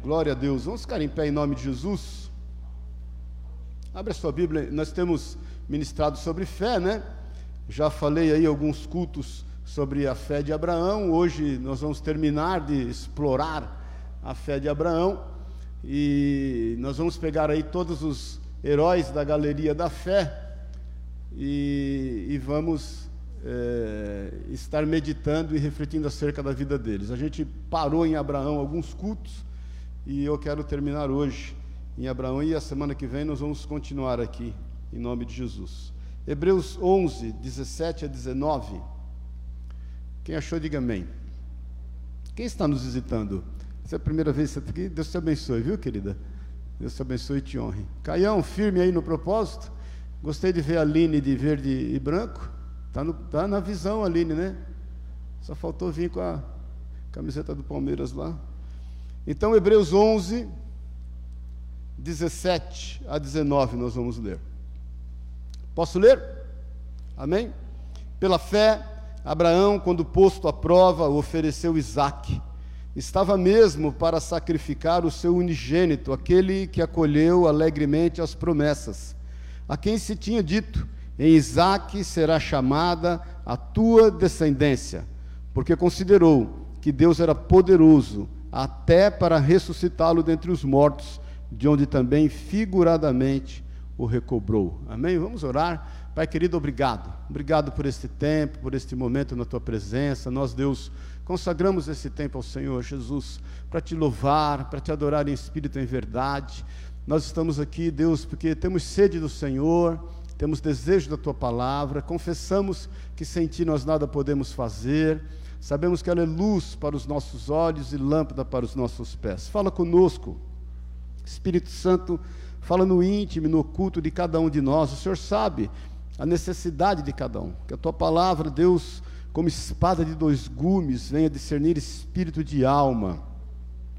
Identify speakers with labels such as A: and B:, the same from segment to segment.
A: Glória a Deus. Vamos ficar em pé em nome de Jesus. Abre a sua Bíblia. Nós temos ministrado sobre fé, né? Já falei aí alguns cultos sobre a fé de Abraão. Hoje nós vamos terminar de explorar a fé de Abraão e nós vamos pegar aí todos os heróis da galeria da fé e, e vamos é, estar meditando e refletindo acerca da vida deles. A gente parou em Abraão alguns cultos e eu quero terminar hoje em Abraão e a semana que vem nós vamos continuar aqui, em nome de Jesus. Hebreus 11, 17 a 19. Quem achou, diga amém. Quem está nos visitando? Essa é a primeira vez que você está aqui? Deus te abençoe, viu, querida? Deus te abençoe e te honre. Caião, firme aí no propósito. Gostei de ver a Aline de verde e branco. Está tá na visão, Aline, né? Só faltou vir com a camiseta do Palmeiras lá. Então, Hebreus 11, 17 a 19, nós vamos ler. Posso ler? Amém? Pela fé, Abraão, quando posto à prova, ofereceu Isaque. Estava mesmo para sacrificar o seu unigênito, aquele que acolheu alegremente as promessas, a quem se tinha dito: Em Isaque será chamada a tua descendência, porque considerou que Deus era poderoso até para ressuscitá-lo dentre os mortos, de onde também figuradamente o recobrou. Amém? Vamos orar. Pai querido, obrigado. Obrigado por este tempo, por este momento na tua presença. Nós, Deus, consagramos esse tempo ao Senhor Jesus para te louvar, para te adorar em espírito e em verdade. Nós estamos aqui, Deus, porque temos sede do Senhor, temos desejo da tua palavra, confessamos que sem ti nós nada podemos fazer. Sabemos que ela é luz para os nossos olhos e lâmpada para os nossos pés. Fala conosco, Espírito Santo, fala no íntimo, no oculto de cada um de nós. O Senhor sabe a necessidade de cada um. Que a tua palavra, Deus, como espada de dois gumes, venha discernir espírito de alma,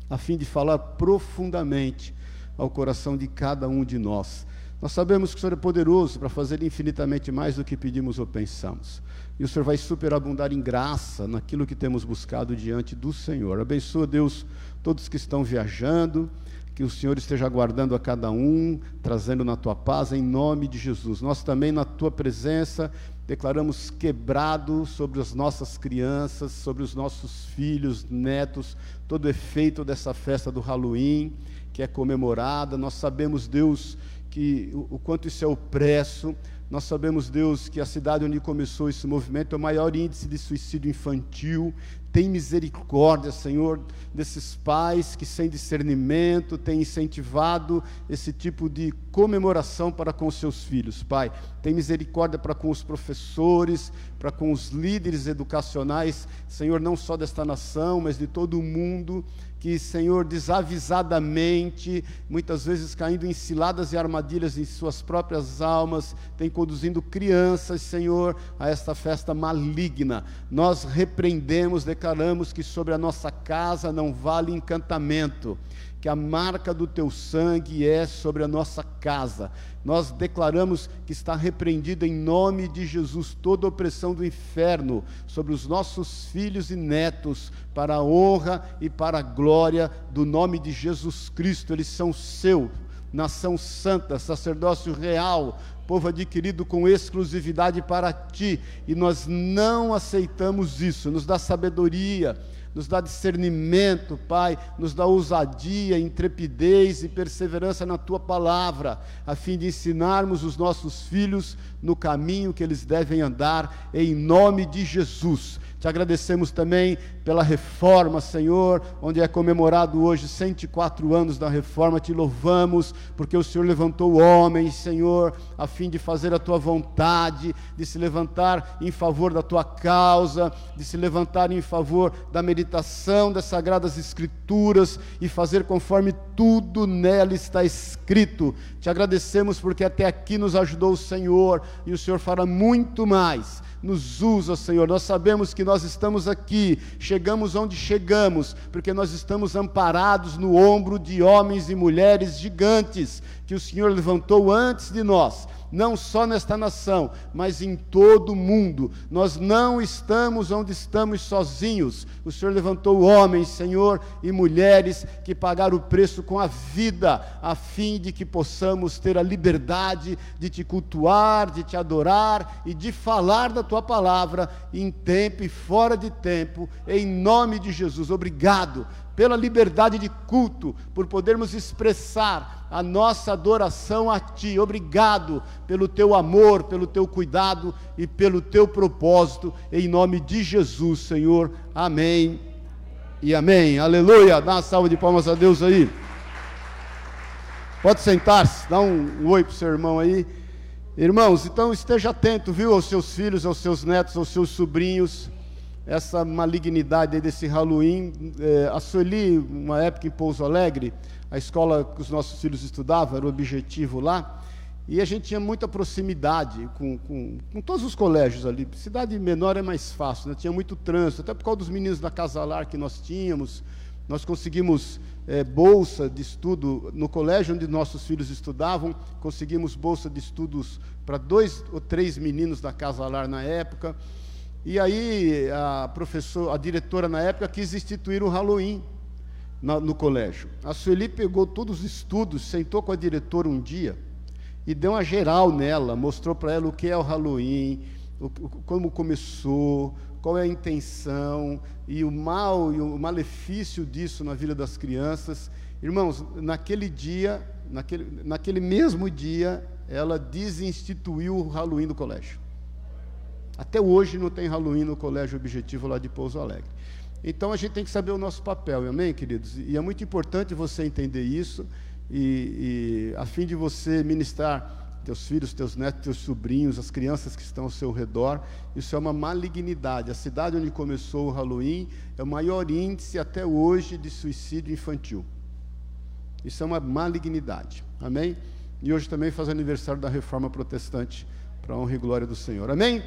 A: a fim de falar profundamente ao coração de cada um de nós. Nós sabemos que o Senhor é poderoso para fazer infinitamente mais do que pedimos ou pensamos e o Senhor vai superabundar em graça naquilo que temos buscado diante do Senhor. Abençoa, Deus, todos que estão viajando, que o Senhor esteja guardando a cada um, trazendo na tua paz, em nome de Jesus. Nós também, na tua presença, declaramos quebrado sobre as nossas crianças, sobre os nossos filhos, netos, todo o efeito dessa festa do Halloween, que é comemorada. Nós sabemos, Deus, que o, o quanto isso é opresso nós sabemos, Deus, que a cidade onde começou esse movimento é o maior índice de suicídio infantil. Tem misericórdia, Senhor, desses pais que, sem discernimento, têm incentivado esse tipo de comemoração para com seus filhos. Pai, tem misericórdia para com os professores, para com os líderes educacionais, Senhor, não só desta nação, mas de todo o mundo que, Senhor, desavisadamente, muitas vezes caindo em ciladas e armadilhas em suas próprias almas, tem conduzindo crianças, Senhor, a esta festa maligna. Nós repreendemos, declaramos que sobre a nossa casa não vale encantamento que a marca do teu sangue é sobre a nossa casa. Nós declaramos que está repreendida em nome de Jesus toda opressão do inferno sobre os nossos filhos e netos, para a honra e para a glória do nome de Jesus Cristo. Eles são seu, nação santa, sacerdócio real, povo adquirido com exclusividade para ti, e nós não aceitamos isso. Nos dá sabedoria nos dá discernimento, Pai, nos dá ousadia, intrepidez e perseverança na tua palavra, a fim de ensinarmos os nossos filhos no caminho que eles devem andar, em nome de Jesus. Te agradecemos também pela reforma, Senhor, onde é comemorado hoje 104 anos da reforma. Te louvamos, porque o Senhor levantou homens, Senhor, a fim de fazer a tua vontade, de se levantar em favor da tua causa, de se levantar em favor da meditação das sagradas Escrituras e fazer conforme tudo nela está escrito. Te agradecemos porque até aqui nos ajudou o Senhor e o Senhor fará muito mais nos usa, Senhor. Nós sabemos que nós estamos aqui, chegamos onde chegamos, porque nós estamos amparados no ombro de homens e mulheres gigantes que o Senhor levantou antes de nós não só nesta nação, mas em todo o mundo. Nós não estamos onde estamos sozinhos. O Senhor levantou homens, Senhor, e mulheres que pagaram o preço com a vida, a fim de que possamos ter a liberdade de te cultuar, de te adorar e de falar da tua palavra em tempo e fora de tempo, em nome de Jesus. Obrigado pela liberdade de culto, por podermos expressar a nossa adoração a Ti. Obrigado pelo Teu amor, pelo Teu cuidado e pelo Teu propósito, em nome de Jesus, Senhor. Amém e amém. Aleluia. Dá uma salva de palmas a Deus aí. Pode sentar-se, dá um, um oi para o seu irmão aí. Irmãos, então esteja atento, viu, aos seus filhos, aos seus netos, aos seus sobrinhos essa malignidade desse Halloween. É, a Sueli, uma época em Pouso Alegre, a escola que os nossos filhos estudavam, era o objetivo lá, e a gente tinha muita proximidade com, com, com todos os colégios ali. Cidade menor é mais fácil, né? tinha muito trânsito, até por causa dos meninos da Casalar que nós tínhamos. Nós conseguimos é, bolsa de estudo no colégio onde nossos filhos estudavam, conseguimos bolsa de estudos para dois ou três meninos da Casalar na época. E aí a professora, a diretora na época quis instituir o Halloween na, no colégio. A Sueli pegou todos os estudos, sentou com a diretora um dia e deu uma geral nela, mostrou para ela o que é o Halloween, o, como começou, qual é a intenção e o mal e o malefício disso na vida das crianças. Irmãos, naquele dia, naquele, naquele mesmo dia, ela desinstituiu o Halloween do colégio. Até hoje não tem Halloween no Colégio Objetivo lá de Pouso Alegre. Então a gente tem que saber o nosso papel, amém, queridos? E é muito importante você entender isso, e, e a fim de você ministrar teus filhos, teus netos, teus sobrinhos, as crianças que estão ao seu redor. Isso é uma malignidade. A cidade onde começou o Halloween é o maior índice até hoje de suicídio infantil. Isso é uma malignidade. Amém? E hoje também faz aniversário da reforma protestante, para a honra e glória do Senhor. Amém?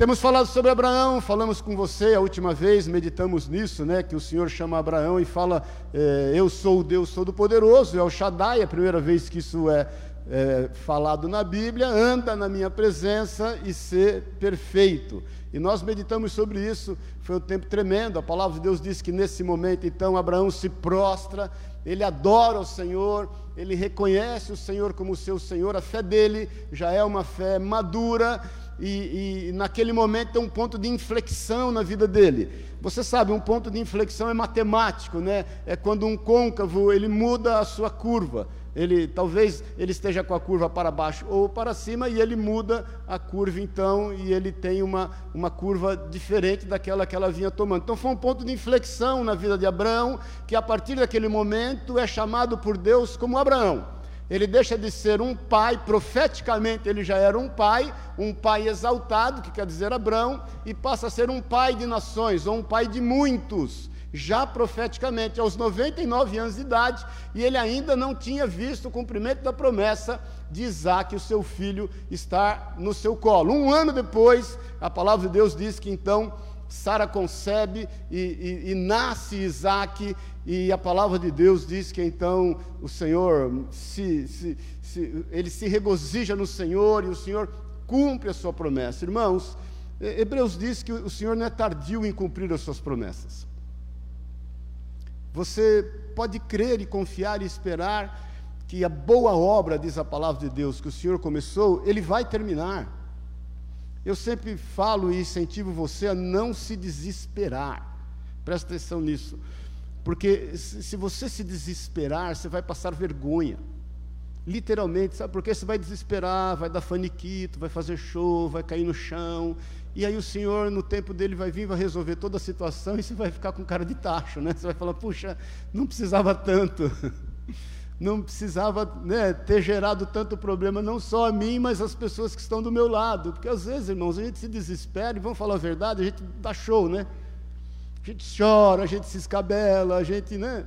A: Temos falado sobre Abraão, falamos com você a última vez, meditamos nisso, né? Que o Senhor chama Abraão e fala: é, Eu sou o Deus Todo-Poderoso, é o Shaddai, é a primeira vez que isso é, é falado na Bíblia, anda na minha presença e ser perfeito. E nós meditamos sobre isso, foi um tempo tremendo. A palavra de Deus diz que nesse momento, então, Abraão se prostra, ele adora o Senhor, ele reconhece o Senhor como seu Senhor, a fé dele já é uma fé madura e, e naquele momento tem um ponto de inflexão na vida dele. Você sabe, um ponto de inflexão é matemático, né? É quando um côncavo ele muda a sua curva. Ele talvez ele esteja com a curva para baixo ou para cima e ele muda a curva então e ele tem uma, uma curva diferente daquela que ela vinha tomando. Então foi um ponto de inflexão na vida de Abraão que a partir daquele momento é chamado por Deus como Abraão ele deixa de ser um pai, profeticamente ele já era um pai, um pai exaltado, que quer dizer Abraão, e passa a ser um pai de nações, ou um pai de muitos, já profeticamente, aos 99 anos de idade, e ele ainda não tinha visto o cumprimento da promessa de Isaac, o seu filho, estar no seu colo. Um ano depois, a palavra de Deus diz que então Sara concebe e, e, e, nasce Isaac, e a palavra de Deus diz que então o Senhor se, se, se, ele se regozija no Senhor e o Senhor cumpre a sua promessa. Irmãos, Hebreus diz que o Senhor não é tardio em cumprir as suas promessas. Você pode crer e confiar e esperar que a boa obra, diz a palavra de Deus, que o Senhor começou, ele vai terminar. Eu sempre falo e incentivo você a não se desesperar. Presta atenção nisso. Porque se você se desesperar, você vai passar vergonha. Literalmente, sabe? Porque você vai desesperar, vai dar faniquito, vai fazer show, vai cair no chão. E aí o Senhor, no tempo dele, vai vir, vai resolver toda a situação e você vai ficar com cara de tacho, né? Você vai falar, puxa, não precisava tanto. não precisava né, ter gerado tanto problema, não só a mim, mas as pessoas que estão do meu lado. Porque às vezes, irmãos, a gente se desespera e vamos falar a verdade, a gente dá show, né? A gente chora, a gente se escabela, a gente, né?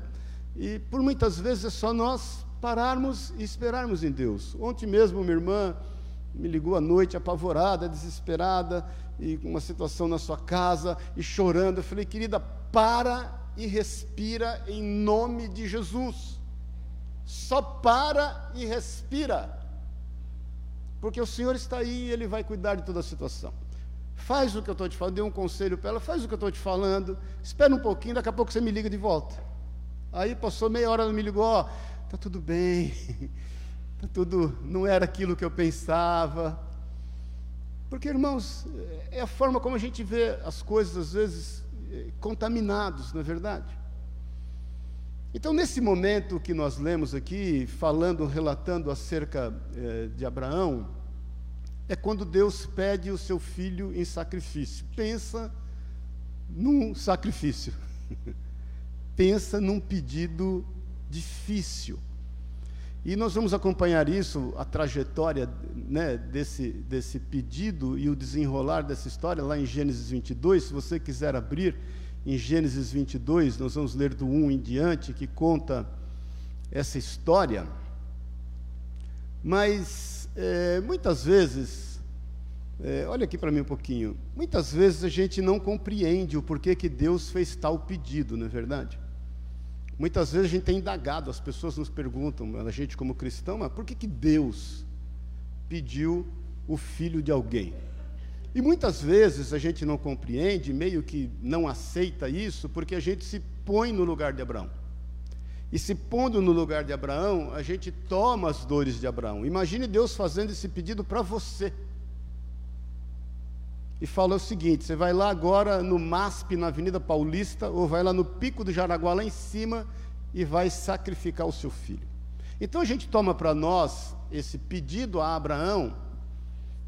A: E por muitas vezes é só nós pararmos e esperarmos em Deus. Ontem mesmo, minha irmã me ligou à noite, apavorada, desesperada, e com uma situação na sua casa, e chorando. Eu falei, querida, para e respira em nome de Jesus. Só para e respira. porque o Senhor está aí e Ele vai cuidar de toda a situação. Faz o que eu estou te falando, dê um conselho para ela, faz o que eu estou te falando, espera um pouquinho, daqui a pouco você me liga de volta. Aí passou meia hora, ela me ligou, ó, está tudo bem, tá tudo, não era aquilo que eu pensava. Porque, irmãos, é a forma como a gente vê as coisas, às vezes, eh, contaminados, não é verdade? Então, nesse momento que nós lemos aqui, falando, relatando acerca eh, de Abraão, é quando Deus pede o seu filho em sacrifício. Pensa num sacrifício. Pensa num pedido difícil. E nós vamos acompanhar isso, a trajetória né, desse, desse pedido e o desenrolar dessa história lá em Gênesis 22. Se você quiser abrir em Gênesis 22, nós vamos ler do 1 em diante, que conta essa história. Mas, é, muitas vezes, é, olha aqui para mim um pouquinho, muitas vezes a gente não compreende o porquê que Deus fez tal pedido, não é verdade? Muitas vezes a gente tem indagado, as pessoas nos perguntam, a gente como cristão, mas por que, que Deus pediu o filho de alguém? E muitas vezes a gente não compreende, meio que não aceita isso, porque a gente se põe no lugar de Abraão. E se pondo no lugar de Abraão, a gente toma as dores de Abraão. Imagine Deus fazendo esse pedido para você. E fala o seguinte: você vai lá agora no MASP, na Avenida Paulista, ou vai lá no Pico do Jaraguá, lá em cima, e vai sacrificar o seu filho. Então a gente toma para nós esse pedido a Abraão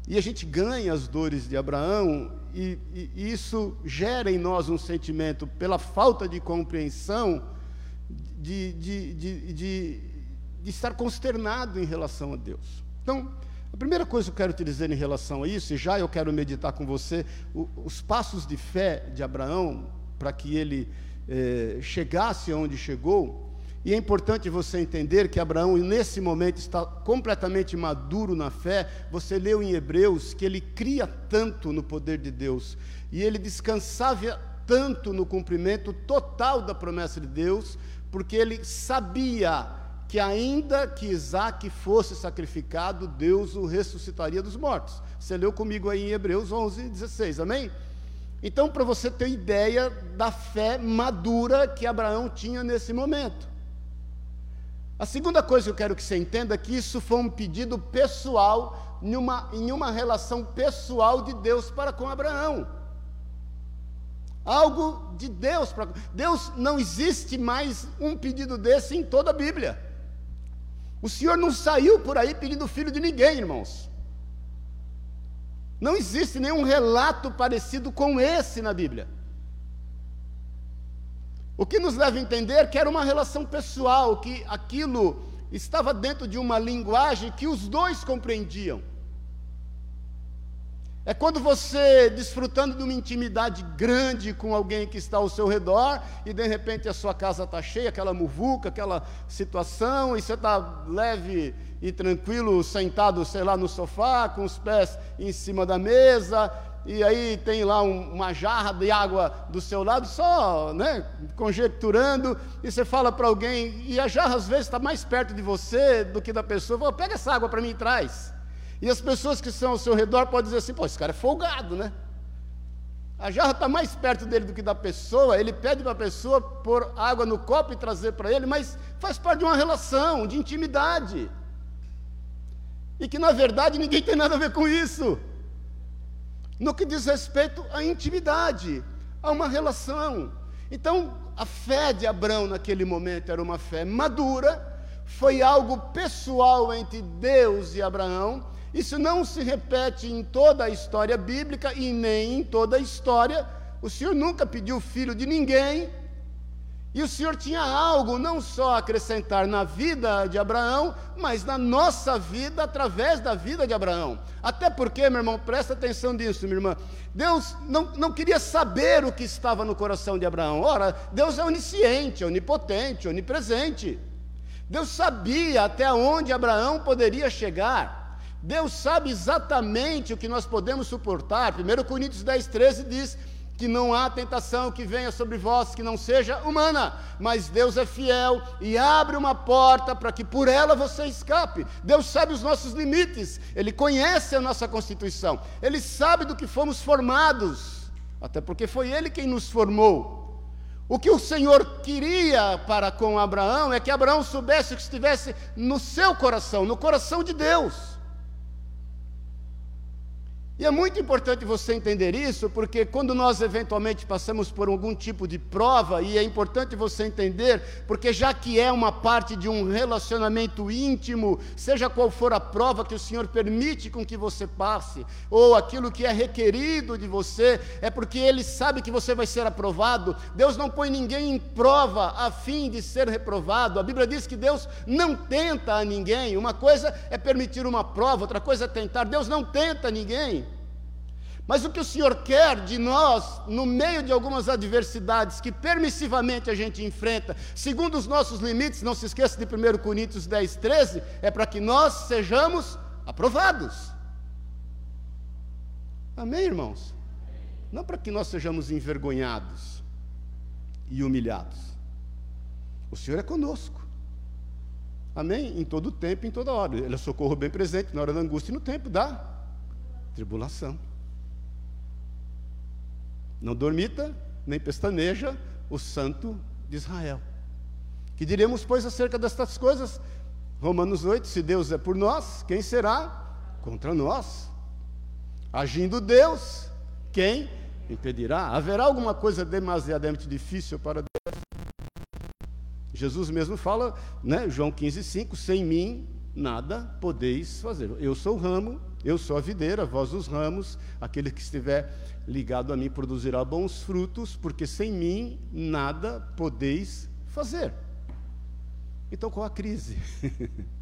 A: e a gente ganha as dores de Abraão, e, e, isso gera em nós um sentimento, pela falta de compreensão, de, de, de, de, estar consternado em relação a Deus. Então, a primeira coisa que eu quero te dizer em relação a isso, e já eu quero meditar com você, o, os passos de fé de Abraão, para que ele eh, chegasse aonde chegou, e é importante você entender que Abraão, nesse momento, está completamente maduro na fé. Você leu em Hebreus que ele cria tanto no poder de Deus e ele descansava tanto no cumprimento total da promessa de Deus, porque ele sabia que, ainda que Isaac fosse sacrificado, Deus o ressuscitaria dos mortos. Você leu comigo aí em Hebreus 11, 16, amém? Então, para você ter ideia da fé madura que Abraão tinha nesse momento. A segunda coisa que eu quero que você entenda é que isso foi um pedido pessoal, em uma, em uma relação pessoal de Deus para com Abraão. Algo de Deus para. Deus não existe mais um pedido desse em toda a Bíblia. O Senhor não saiu por aí pedindo filho de ninguém, irmãos. Não existe nenhum relato parecido com esse na Bíblia. O que nos leva a entender que era uma relação pessoal, que aquilo estava dentro de uma linguagem que os dois compreendiam. É quando você, desfrutando de uma intimidade grande com alguém que está ao seu redor, e de repente a sua casa está cheia, aquela muvuca, aquela situação, e você está leve e tranquilo, sentado, sei lá, no sofá, com os pés em cima da mesa, e aí tem lá um, uma jarra de água do seu lado, só né, conjecturando, e você fala para alguém, e a jarra às vezes está mais perto de você do que da pessoa, fala, pega essa água para mim e traz. E as pessoas que estão ao seu redor podem dizer assim, pô, esse cara é folgado, né? A jarra está mais perto dele do que da pessoa, ele pede para a pessoa pôr água no copo e trazer para ele, mas faz parte de uma relação, de intimidade. E que na verdade ninguém tem nada a ver com isso no que diz respeito à intimidade, a uma relação. Então, a fé de Abraão naquele momento era uma fé madura, foi algo pessoal entre Deus e Abraão. Isso não se repete em toda a história bíblica e nem em toda a história. O Senhor nunca pediu filho de ninguém, e o Senhor tinha algo não só a acrescentar na vida de Abraão, mas na nossa vida através da vida de Abraão. Até porque, meu irmão, presta atenção nisso, minha irmã. Deus não, não queria saber o que estava no coração de Abraão. Ora, Deus é onisciente, onipotente, onipresente. Deus sabia até onde Abraão poderia chegar. Deus sabe exatamente o que nós podemos suportar. 1 Coríntios 10, 13 diz que não há tentação que venha sobre vós que não seja humana, mas Deus é fiel e abre uma porta para que por ela você escape. Deus sabe os nossos limites, Ele conhece a nossa constituição, Ele sabe do que fomos formados, até porque foi Ele quem nos formou. O que o Senhor queria para com Abraão é que Abraão soubesse que estivesse no seu coração, no coração de Deus. E é muito importante você entender isso, porque quando nós eventualmente passamos por algum tipo de prova, e é importante você entender, porque já que é uma parte de um relacionamento íntimo, seja qual for a prova que o Senhor permite com que você passe, ou aquilo que é requerido de você, é porque Ele sabe que você vai ser aprovado. Deus não põe ninguém em prova a fim de ser reprovado. A Bíblia diz que Deus não tenta a ninguém. Uma coisa é permitir uma prova, outra coisa é tentar. Deus não tenta ninguém. Mas o que o Senhor quer de nós, no meio de algumas adversidades que permissivamente a gente enfrenta, segundo os nossos limites, não se esqueça de 1 Coríntios 10, 13, é para que nós sejamos aprovados. Amém, irmãos? Não para que nós sejamos envergonhados e humilhados. O Senhor é conosco. Amém? Em todo tempo, em toda hora. Ele é socorro bem presente na hora da angústia e no tempo da tribulação. Não dormita, nem pestaneja o santo de Israel. Que diremos, pois, acerca destas coisas? Romanos 8: se Deus é por nós, quem será contra nós? Agindo Deus, quem impedirá? Haverá alguma coisa demasiadamente difícil para Deus? Jesus mesmo fala, né, João 15,5: sem mim nada podeis fazer. Eu sou o ramo, eu sou a videira, vós os ramos, aquele que estiver ligado a mim produzirá bons frutos, porque sem mim nada podeis fazer. Então qual a crise?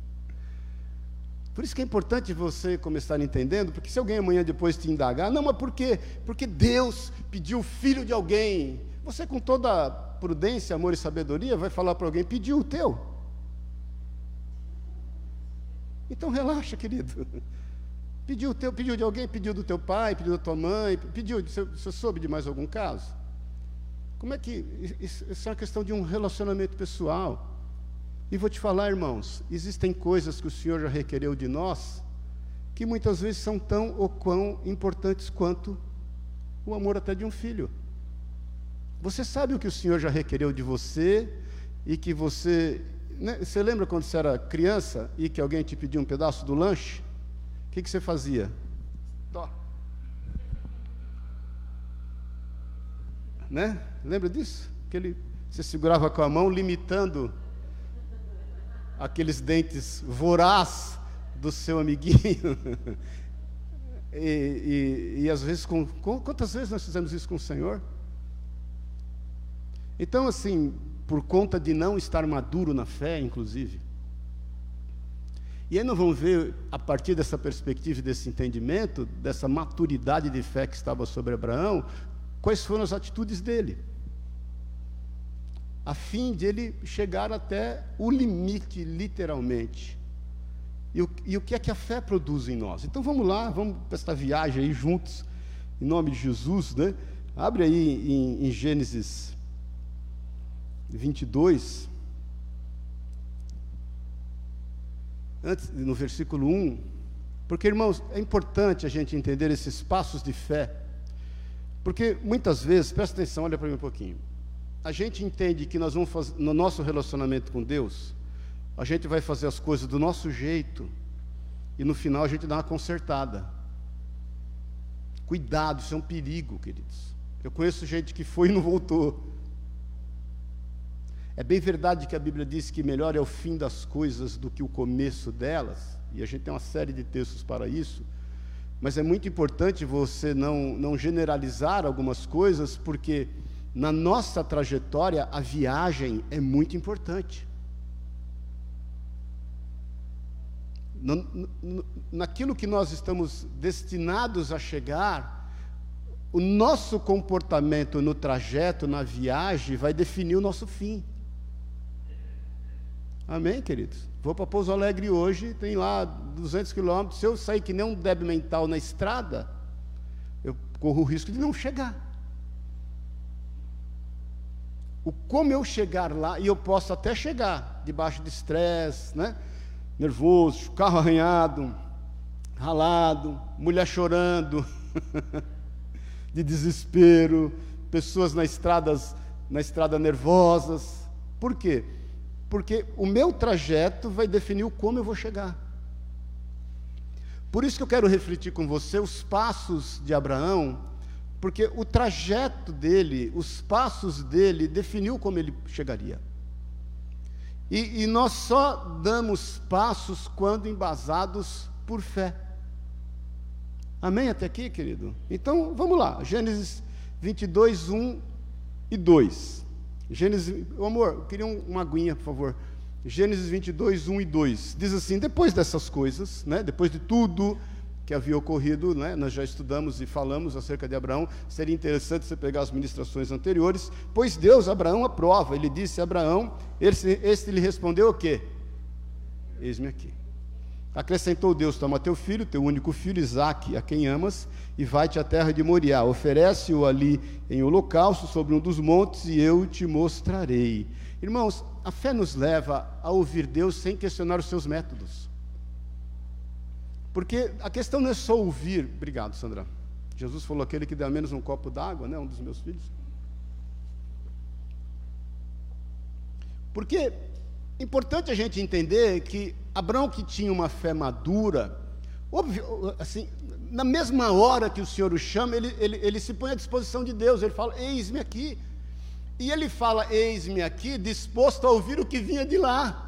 A: Por isso que é importante você começar entendendo, porque se alguém amanhã depois te indagar, não, mas por quê? Porque Deus pediu o filho de alguém. Você, com toda prudência, amor e sabedoria, vai falar para alguém: pediu o teu. Então relaxa, querido. Pediu, teu, pediu de alguém, pediu do teu pai, pediu da tua mãe, pediu, você, você soube de mais algum caso? Como é que. Isso, isso é uma questão de um relacionamento pessoal. E vou te falar, irmãos, existem coisas que o Senhor já requereu de nós que muitas vezes são tão ou quão importantes quanto o amor até de um filho. Você sabe o que o Senhor já requereu de você e que você. Né, você lembra quando você era criança e que alguém te pediu um pedaço do lanche? que, que você fazia? Tó. Né? Lembra disso? Aquele, você segurava com a mão, limitando aqueles dentes voraz do seu amiguinho. e, e, e, às vezes, com, com, quantas vezes nós fizemos isso com o Senhor? Então, assim, por conta de não estar maduro na fé, inclusive, e aí nós vamos ver, a partir dessa perspectiva e desse entendimento, dessa maturidade de fé que estava sobre Abraão, quais foram as atitudes dele. A fim de ele chegar até o limite, literalmente. E o, e o que é que a fé produz em nós? Então vamos lá, vamos para esta viagem aí juntos, em nome de Jesus, né? Abre aí em, em Gênesis 22. antes, no versículo 1, porque, irmãos, é importante a gente entender esses passos de fé, porque muitas vezes, presta atenção, olha para mim um pouquinho, a gente entende que nós vamos fazer, no nosso relacionamento com Deus, a gente vai fazer as coisas do nosso jeito, e no final a gente dá uma consertada. Cuidado, isso é um perigo, queridos. Eu conheço gente que foi e não voltou. É bem verdade que a Bíblia diz que melhor é o fim das coisas do que o começo delas, e a gente tem uma série de textos para isso, mas é muito importante você não, não generalizar algumas coisas, porque na nossa trajetória a viagem é muito importante. naquilo que nós estamos destinados a chegar, o nosso comportamento no trajeto, na viagem, vai definir o nosso fim. Amém, queridos? Vou para Pouso Alegre hoje, tem lá 200 quilômetros. Se eu sair que nem um débil mental na estrada, eu corro o risco de não chegar. o como eu chegar lá, e eu posso até chegar debaixo de estresse, né? nervoso, carro arranhado, ralado, mulher chorando, de desespero, pessoas na, estradas, na estrada nervosas. Por quê? Porque o meu trajeto vai definir o como eu vou chegar. Por isso que eu quero refletir com você os passos de Abraão porque o trajeto dele, os passos dele, definiu como ele chegaria. E, e, nós só damos passos quando embasados por fé. Amém até aqui, querido? Então, vamos lá. Gênesis 22, 1 e 2. Gênesis, amor, eu queria uma aguinha, por favor. Gênesis 22, 1 e 2. Diz assim: depois dessas coisas, né, depois de tudo que havia ocorrido, né? nós já estudamos e falamos acerca de Abraão, seria interessante você pegar as ministrações anteriores, pois Deus, Abraão, aprova, ele disse a Abraão, este, este lhe respondeu o quê? Eis-me aqui. Acrescentou Deus, toma teu filho, teu único filho, Isaque, a quem amas, e vai-te à terra de Moriá, oferece-o ali em holocausto sobre um dos montes, e eu te mostrarei. Irmãos, a fé nos leva a ouvir Deus sem questionar os seus métodos. Porque a questão não é só ouvir. Obrigado, Sandra. Jesus falou aquele que deu menos um copo d'água, né? Um dos meus filhos. Porque importante a gente entender que Abraão, que tinha uma fé madura, assim, na mesma hora que o Senhor o chama, ele, ele, ele se põe à disposição de Deus. Ele fala: Eis-me aqui. E ele fala: Eis-me aqui, disposto a ouvir o que vinha de lá.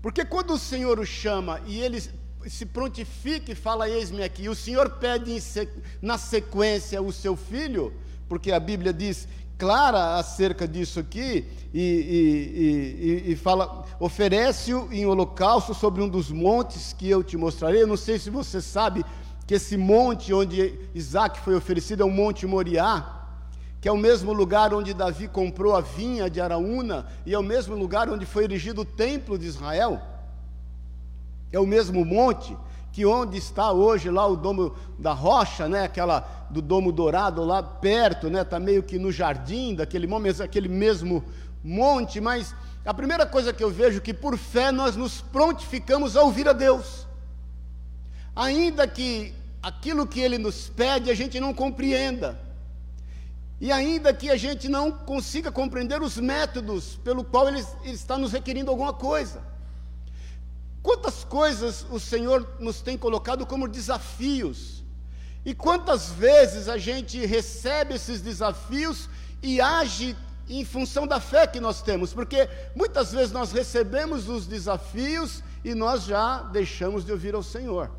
A: Porque quando o Senhor o chama e ele se prontifica e fala: Eis-me aqui, e o Senhor pede na sequência o seu filho, porque a Bíblia diz clara acerca disso aqui, e, e, e, e fala: oferece-o em holocausto sobre um dos montes que eu te mostrarei. Eu não sei se você sabe que esse monte onde Isaac foi oferecido é o Monte Moriá que é o mesmo lugar onde Davi comprou a vinha de Araúna, e é o mesmo lugar onde foi erigido o templo de Israel. É o mesmo monte que onde está hoje lá o domo da rocha, né, aquela do domo dourado lá perto, né, tá meio que no jardim daquele momento, aquele mesmo monte, mas a primeira coisa que eu vejo é que por fé nós nos prontificamos a ouvir a Deus. Ainda que aquilo que ele nos pede a gente não compreenda. E ainda que a gente não consiga compreender os métodos pelo qual ele, ele, está nos requerindo alguma coisa. Quantas coisas o Senhor nos tem colocado como desafios, e quantas vezes a gente recebe esses desafios e age em função da fé que nós temos, porque muitas vezes nós recebemos os desafios e nós já deixamos de ouvir ao Senhor.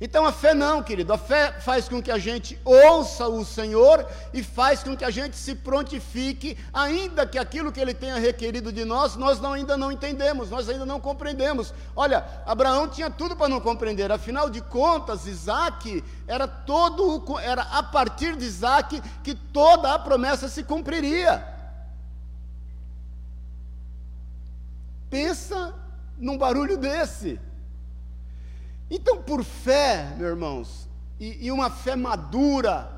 A: Então a fé não, querido, a fé faz com que a gente ouça o Senhor e faz com que a gente se prontifique, ainda que aquilo que Ele tenha requerido de nós, nós não, ainda não entendemos, nós ainda não compreendemos. Olha, Abraão tinha tudo para não compreender, afinal de contas, Isaac era todo, era a partir de Isaac que toda a promessa se cumpriria. Pensa num barulho desse. Então, por fé, meus irmãos, e, e uma fé madura,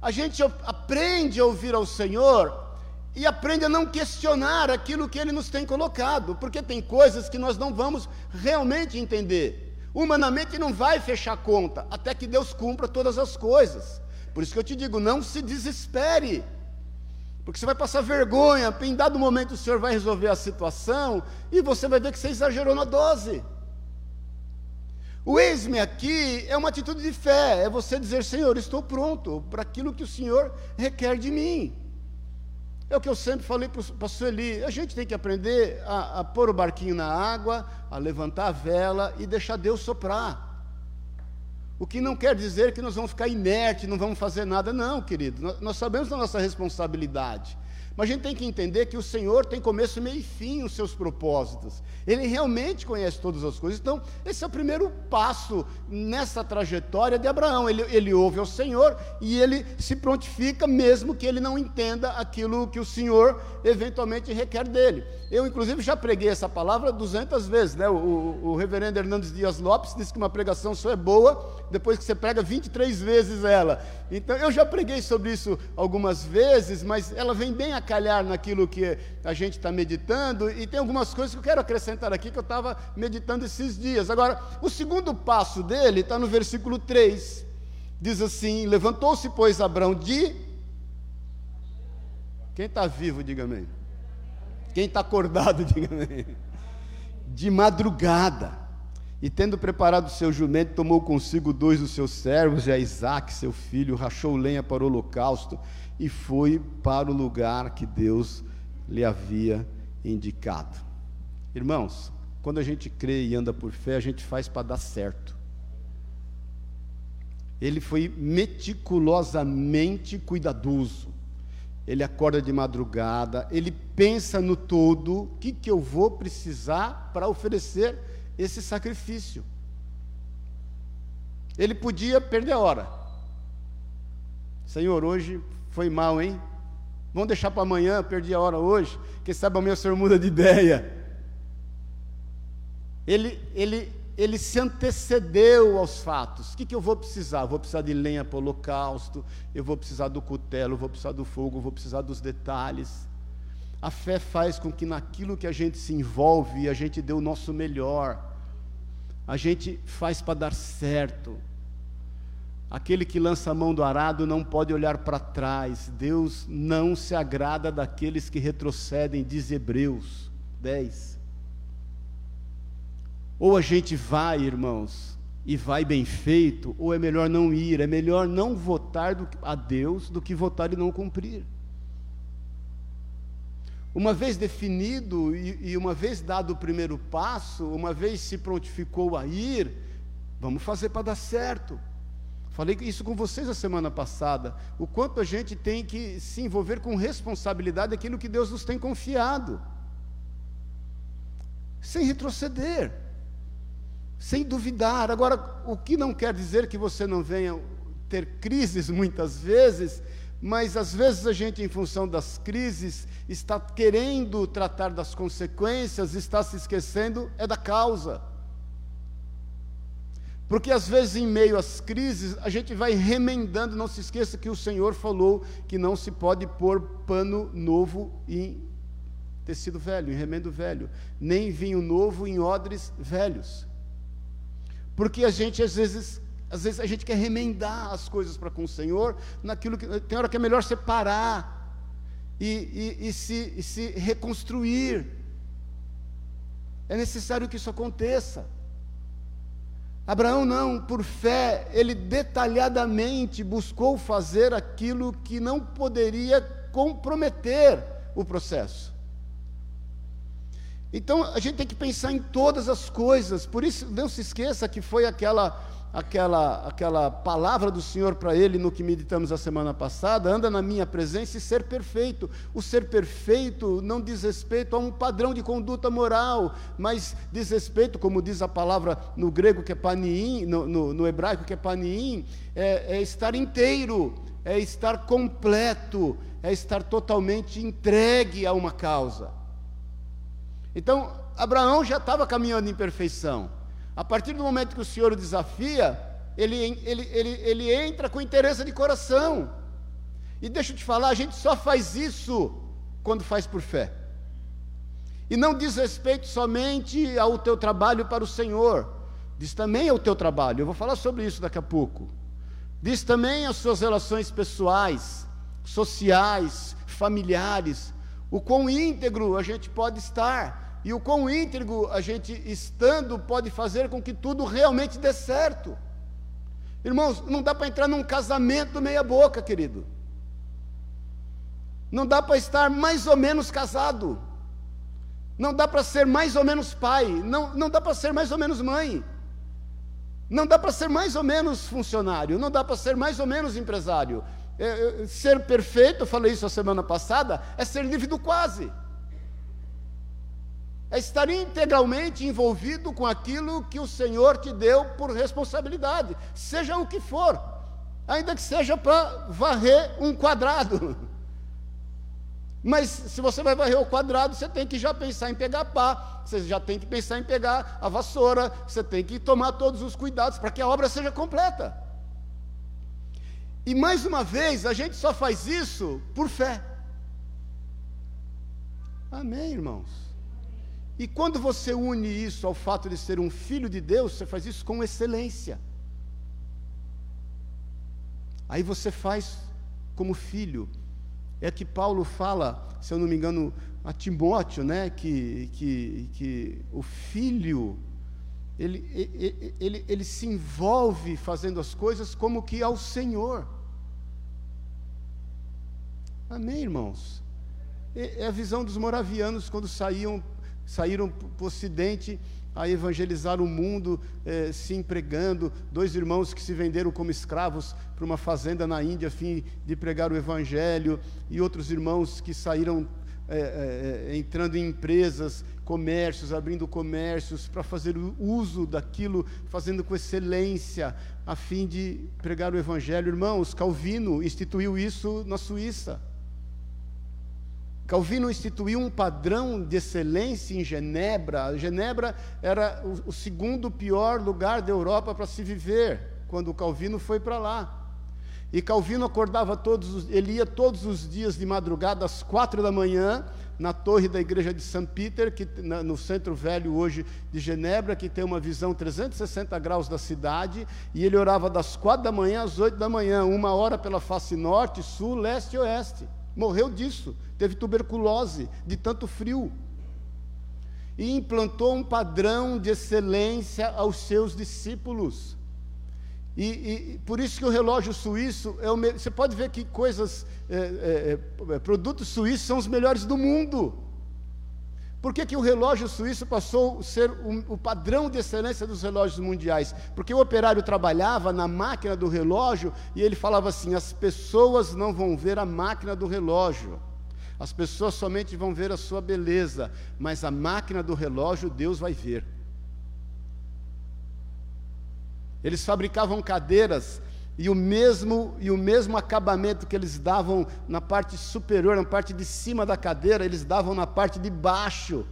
A: a gente aprende a ouvir ao Senhor e aprende a não questionar aquilo que Ele nos tem colocado, porque tem coisas que nós não vamos realmente entender. Humanamente não vai fechar conta, até que Deus cumpra todas as coisas. Por isso que eu te digo, não se desespere, porque você vai passar vergonha, em dado momento o Senhor vai resolver a situação, e você vai ver que você exagerou na dose. O eis-me aqui é uma atitude de fé, é você dizer, Senhor, estou pronto para aquilo que o Senhor requer de mim. É o que eu sempre falei para o pastor Eli, a gente tem que aprender a, a pôr o barquinho na água, a levantar a vela e deixar Deus soprar. O que não quer dizer que nós vamos ficar inerte, não vamos fazer nada, não, querido. Nós, nós sabemos da nossa responsabilidade. Mas a gente tem que entender que o Senhor tem começo, meio e fim os seus propósitos. Ele realmente conhece todas as coisas. Então, esse é o primeiro passo nessa trajetória de Abraão. Ele, ele ouve ao Senhor e ele se prontifica, mesmo que ele não entenda aquilo que o Senhor eventualmente requer dele. Eu, inclusive, já preguei essa palavra 200 vezes. Né? O, o, o reverendo Hernandes Dias Lopes disse que uma pregação só é boa depois que você prega 23 vezes ela. Então, eu já preguei sobre isso algumas vezes, mas ela vem bem a calhar naquilo que a gente está meditando, e tem algumas coisas que eu quero acrescentar aqui que eu estava meditando esses dias. Agora, o segundo passo dele está no versículo 3. Diz assim: Levantou-se, pois, Abraão de. Quem está vivo, diga amém. Quem está acordado, diga amém. De madrugada e tendo preparado o seu jumento, tomou consigo dois dos seus servos e a Isaac, seu filho, rachou lenha para o holocausto e foi para o lugar que Deus lhe havia indicado. Irmãos, quando a gente crê e anda por fé, a gente faz para dar certo. Ele foi meticulosamente cuidadoso. Ele acorda de madrugada, ele pensa no todo, o que, que eu vou precisar para oferecer esse sacrifício. Ele podia perder a hora. Senhor, hoje foi mal, hein? Vamos deixar para amanhã, perdi a hora hoje. Quem sabe amanhã o senhor muda de ideia. Ele, ele, ele se antecedeu aos fatos. O que, que eu vou precisar? Vou precisar de lenha para o holocausto, eu vou precisar do cutelo, vou precisar do fogo, vou precisar dos detalhes. A fé faz com que naquilo que a gente se envolve, a gente dê o nosso melhor a gente faz para dar certo. Aquele que lança a mão do arado não pode olhar para trás. Deus não se agrada daqueles que retrocedem, diz Hebreus 10. Ou a gente vai, irmãos, e vai bem feito, ou é melhor não ir, é melhor não votar a Deus do que votar e não cumprir. Uma vez definido e, e, uma vez dado o primeiro passo, uma vez se prontificou a ir, vamos fazer para dar certo. Falei isso com vocês a semana passada. O quanto a gente tem que se envolver com responsabilidade aquilo que Deus nos tem confiado, sem retroceder, sem duvidar. Agora, o que não quer dizer que você não venha ter crises muitas vezes mas às vezes a gente, em função das crises, está querendo tratar das consequências, está se esquecendo é da causa. Porque às vezes, em meio às crises, a gente vai remendando. Não se esqueça que o Senhor falou que não se pode pôr pano novo em tecido velho, em remendo velho, nem vinho novo em odres velhos. Porque a gente às vezes às vezes a gente quer remendar as coisas para com o Senhor, naquilo que tem hora que é melhor separar e, e, e, se, e se reconstruir. É necessário que isso aconteça. Abraão não, por fé, ele detalhadamente buscou fazer aquilo que não poderia comprometer o processo. Então a gente tem que pensar em todas as coisas, por isso não se esqueça que foi aquela aquela, aquela palavra do Senhor para ele no que meditamos a semana passada, anda na minha presença e ser perfeito. O ser perfeito não diz respeito a um padrão de conduta moral, mas diz respeito, como diz a palavra no grego que é paniim, no, no, no hebraico que é paniim, é, é estar inteiro, é estar completo, é estar totalmente entregue a uma causa. Então, Abraão já estava caminhando em perfeição. A partir do momento que o Senhor o desafia, ele, ele, ele, ele entra com interesse de coração. E deixa eu te falar, a gente só faz isso quando faz por fé. E não diz respeito somente ao teu trabalho para o Senhor, diz também ao teu trabalho. Eu vou falar sobre isso daqui a pouco. Diz também às suas relações pessoais, sociais, familiares, o quão íntegro a gente pode estar e o quão íntegro a gente estando pode fazer com que tudo realmente dê certo. Irmãos, não dá para entrar num casamento meia-boca, querido. Não dá para estar mais ou menos casado. Não dá para ser mais ou menos pai. Não, não dá para ser mais ou menos mãe. Não dá para ser mais ou menos funcionário. Não dá para ser mais ou menos empresário. É, é, ser perfeito, eu falei isso a semana passada, é ser livre do quase. É estar integralmente envolvido com aquilo que o Senhor te deu por responsabilidade, seja o que for, ainda que seja para varrer um quadrado. Mas se você vai varrer o quadrado, você tem que já pensar em pegar pá, você já tem que pensar em pegar a vassoura, você tem que tomar todos os cuidados para que a obra seja completa. E mais uma vez, a gente só faz isso por fé. Amém, irmãos? E quando você une isso ao fato de ser um filho de Deus, você faz isso com excelência. Aí você faz como filho, é que Paulo fala, se eu não me engano, a Timóteo, né, que, que, que o filho, ele, ele, ele, ele se envolve fazendo as coisas como que ao Senhor. Amém, irmãos? É a visão dos moravianos quando saíam, saíram para o Ocidente a evangelizar o mundo, eh, se empregando. Dois irmãos que se venderam como escravos para uma fazenda na Índia a fim de pregar o evangelho, e outros irmãos que saíram eh, eh, entrando em empresas, comércios, abrindo comércios para fazer uso daquilo, fazendo com excelência, a fim de pregar o evangelho. Irmãos, Calvino instituiu isso na Suíça. Calvino instituiu um padrão de excelência em Genebra. Genebra era o, o segundo pior lugar da Europa para se viver, quando Calvino foi para lá. E Calvino acordava todos, os, ele ia todos os dias de madrugada às quatro da manhã na torre da igreja de São Peter, que na, no centro velho hoje de Genebra, que tem uma visão 360 graus da cidade, e ele orava das quatro da manhã às oito da manhã, uma hora pela face norte, sul, leste e oeste. Morreu disso teve tuberculose de tanto frio. E implantou um padrão de excelência aos seus discípulos. E, e por isso que o relógio suíço é o. Você pode ver que coisas, é, é, é, produtos suíços são os melhores do mundo. Por que, que o relógio suíço passou a ser o, o, padrão de excelência dos relógios mundiais? Porque o operário trabalhava na máquina do relógio e ele falava assim: as pessoas não vão ver a máquina do relógio, as pessoas somente vão ver a sua beleza, mas a máquina do relógio Deus vai ver. Eles fabricavam cadeiras e o mesmo e o mesmo acabamento que eles davam na parte superior, na parte de cima da cadeira, eles davam na parte de baixo.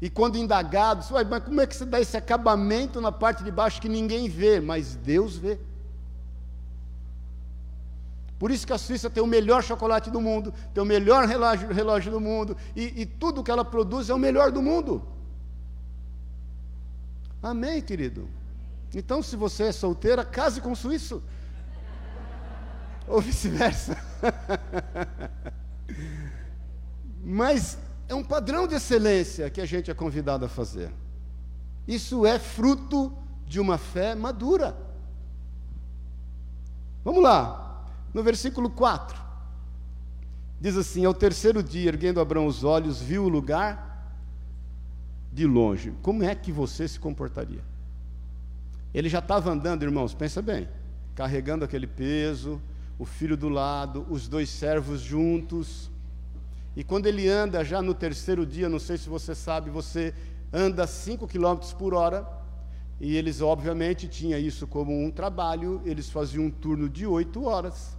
A: E quando indagados, mas como é que você dá esse acabamento na parte de baixo que ninguém vê, mas Deus vê? Por isso que a Suíça tem o melhor chocolate do mundo, tem o melhor relógio, relógio do mundo, e, e tudo que ela produz é o melhor do mundo. Amém, querido? Então, se você é solteira, case com um suíço. Ou vice-versa. Mas é um padrão de excelência que a gente é convidado a fazer. Isso é fruto de uma fé madura. Vamos lá, no versículo 4, diz assim: Ao terceiro dia, erguendo Abraão os olhos, viu o lugar de longe. Como é que você se comportaria? Ele já estava andando, irmãos, pensa bem, carregando aquele peso, o filho do lado, os dois servos juntos. E quando ele anda já no terceiro dia, não sei se você sabe, você anda 5 km por hora, e eles obviamente tinham isso como um trabalho, eles faziam um turno de oito horas.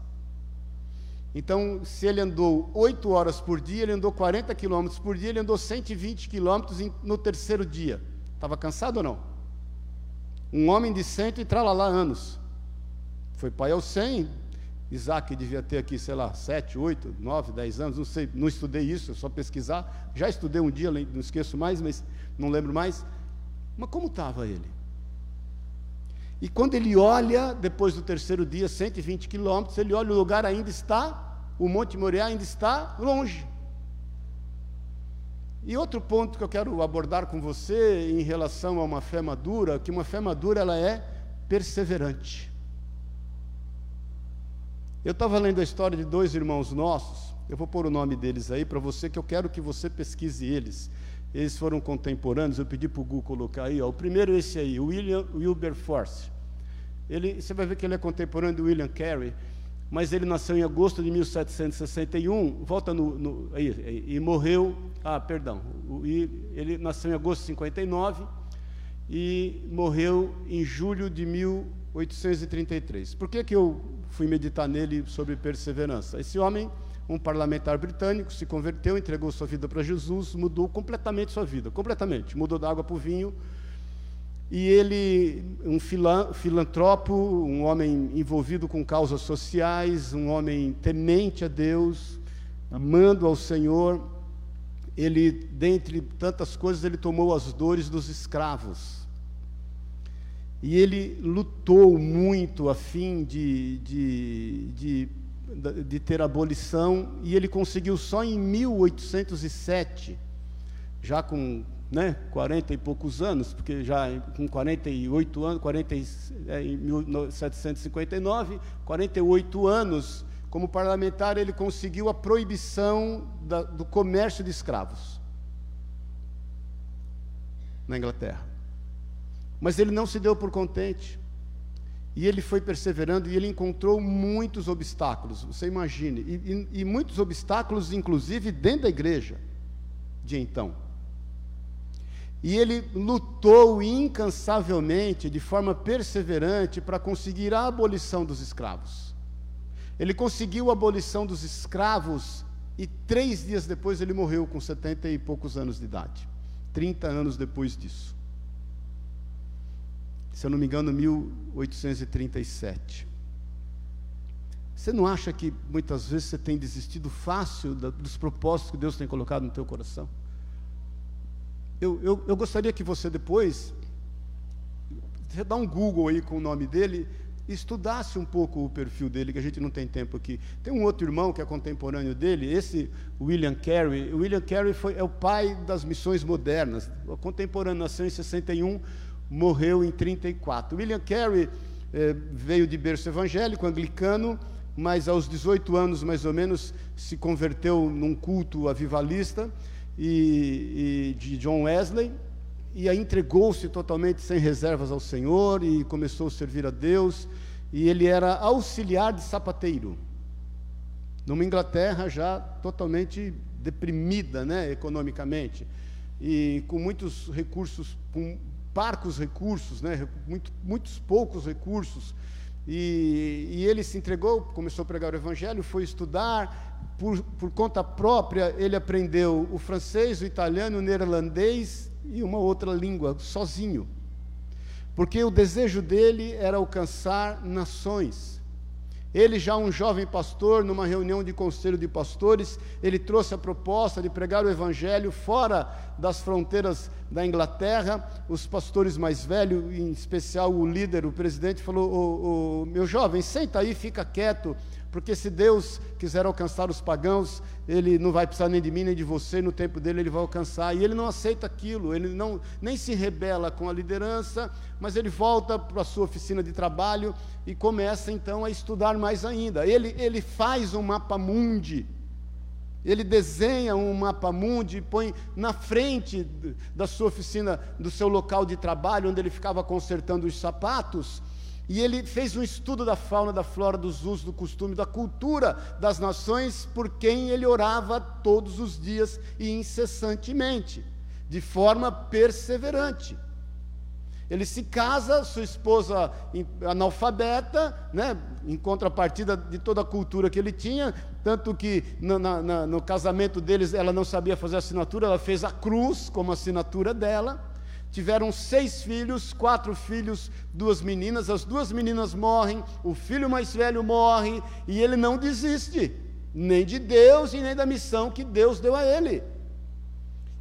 A: Então, se ele andou 8 horas por dia, ele andou 40 quilômetros por dia, ele andou 120 quilômetros no terceiro dia. Estava cansado ou não? Um homem de cento e tralalá anos. Foi pai aos 100. Isaac devia ter aqui, sei lá, 7, 8, 9, 10 anos, não sei, não estudei isso, é só pesquisar. Já estudei um dia, não esqueço mais, mas não lembro mais. Mas como estava ele? E quando ele olha, depois do terceiro dia, 120 quilômetros, ele olha o lugar ainda está o Monte Moriá ainda está longe. E outro ponto que eu quero abordar com você em relação a uma fé madura, que uma fé madura ela é perseverante. Eu estava lendo a história de dois irmãos nossos, eu vou pôr o nome deles aí para você, que eu quero que você pesquise eles. Eles foram contemporâneos, eu pedi para o Google colocar aí. Ó. O primeiro é esse aí, William Wilberforce. Ele, você vai ver que ele é contemporâneo do William Carey. mas ele nasceu em agosto de 1761, volta no, no aí, e morreu, ah, perdão, e ele nasceu em agosto de 59 e morreu em julho de 1833. Por que, que eu fui meditar nele sobre perseverança? Esse homem, um parlamentar britânico, se converteu, entregou sua vida para Jesus, mudou completamente sua vida, completamente, mudou da água para o vinho, e ele, um filantropo, um homem envolvido com causas sociais, um homem temente a Deus, amando ao Senhor, ele, dentre tantas coisas, ele tomou as dores dos escravos. E ele lutou muito a fim de, de, de, de ter abolição, e ele conseguiu só em 1807, já com né, 40 e poucos anos, porque já com 48 anos, 40, é, em 1759, 48 anos, como parlamentar, ele conseguiu a proibição da, do comércio de escravos na Inglaterra. Mas ele não se deu por contente. E ele foi perseverando e ele encontrou muitos obstáculos, você imagine, e, e, e muitos obstáculos, inclusive dentro da igreja de então. E ele lutou incansavelmente, de forma perseverante, para conseguir a abolição dos escravos. Ele conseguiu a abolição dos escravos e três dias depois ele morreu com setenta e poucos anos de idade. Trinta anos depois disso. Se eu não me engano, 1837. Você não acha que muitas vezes você tem desistido fácil dos propósitos que Deus tem colocado no teu coração? Eu, eu, eu gostaria que você depois, você dá um Google aí com o nome dele, estudasse um pouco o perfil dele, que a gente não tem tempo aqui. Tem um outro irmão que é contemporâneo dele, esse William Carey. William Carey foi, é o pai das missões modernas. O contemporâneo nasceu em 61, morreu em 34. William Carey eh, veio de berço evangélico, anglicano, mas aos 18 anos, mais ou menos, se converteu num culto avivalista e, e de John Wesley, e aí entregou-se totalmente sem reservas ao Senhor e começou a servir a Deus. E ele era auxiliar de sapateiro, numa Inglaterra já totalmente deprimida, né, economicamente, e com muitos recursos, parcos recursos, né, muito, muitos poucos recursos. E, e, ele se entregou, começou a pregar o Evangelho, foi estudar, por, por conta própria, ele aprendeu o francês, o italiano, o neerlandês e uma outra língua, sozinho. Porque o desejo dele era alcançar nações. Ele, já um jovem pastor, numa reunião de conselho de pastores, ele trouxe a proposta de pregar o evangelho fora das fronteiras da Inglaterra. Os pastores mais velhos, em especial o líder, o presidente, falou: o meu jovem, senta aí, fica quieto porque se Deus quiser alcançar os pagãos, ele não vai precisar nem de mim nem de você, no tempo dele ele vai alcançar. E ele não aceita aquilo, ele não nem se rebela com a liderança, mas ele volta para a sua oficina de trabalho e começa então a estudar mais ainda. Ele ele faz um mapa mundi. Ele desenha um mapa mundi e põe na frente da sua oficina, do seu local de trabalho, onde ele ficava consertando os sapatos, e ele fez um estudo da fauna, da flora, dos usos, do costume, da cultura das nações por quem ele orava todos os dias e incessantemente, de forma perseverante. Ele se casa, sua esposa analfabeta, né, em contrapartida de toda a cultura que ele tinha, tanto que no, na, no casamento deles ela não sabia fazer assinatura, ela fez a cruz como assinatura dela tiveram seis filhos, quatro filhos, duas meninas. As duas meninas morrem, o filho mais velho morre e ele não desiste, nem de Deus e nem da missão que Deus deu a ele.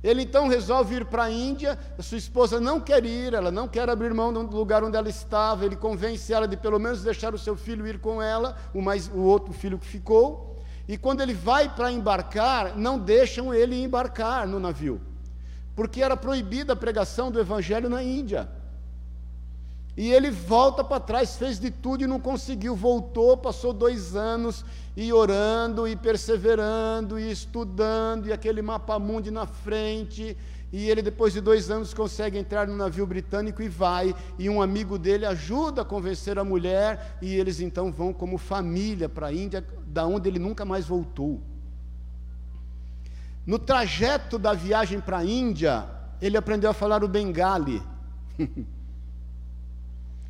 A: Ele então resolve ir para a Índia, a sua esposa não quer ir, ela não quer abrir mão do lugar onde ela estava, ele convence ela de pelo menos deixar o seu filho ir com ela, o, mais, o outro filho que ficou. E quando ele vai para embarcar, não deixam ele embarcar no navio porque era proibida a pregação do evangelho na Índia. E ele volta para trás, fez de tudo e não conseguiu. Voltou, passou dois anos e orando e perseverando e estudando, e aquele mapa mundi na frente. e ele, depois de dois anos, consegue entrar no navio britânico e vai. E um amigo dele ajuda a convencer a mulher, e eles então vão como família para a Índia, da onde ele nunca mais voltou. No trajeto da viagem para a Índia, ele aprendeu a falar o bengali.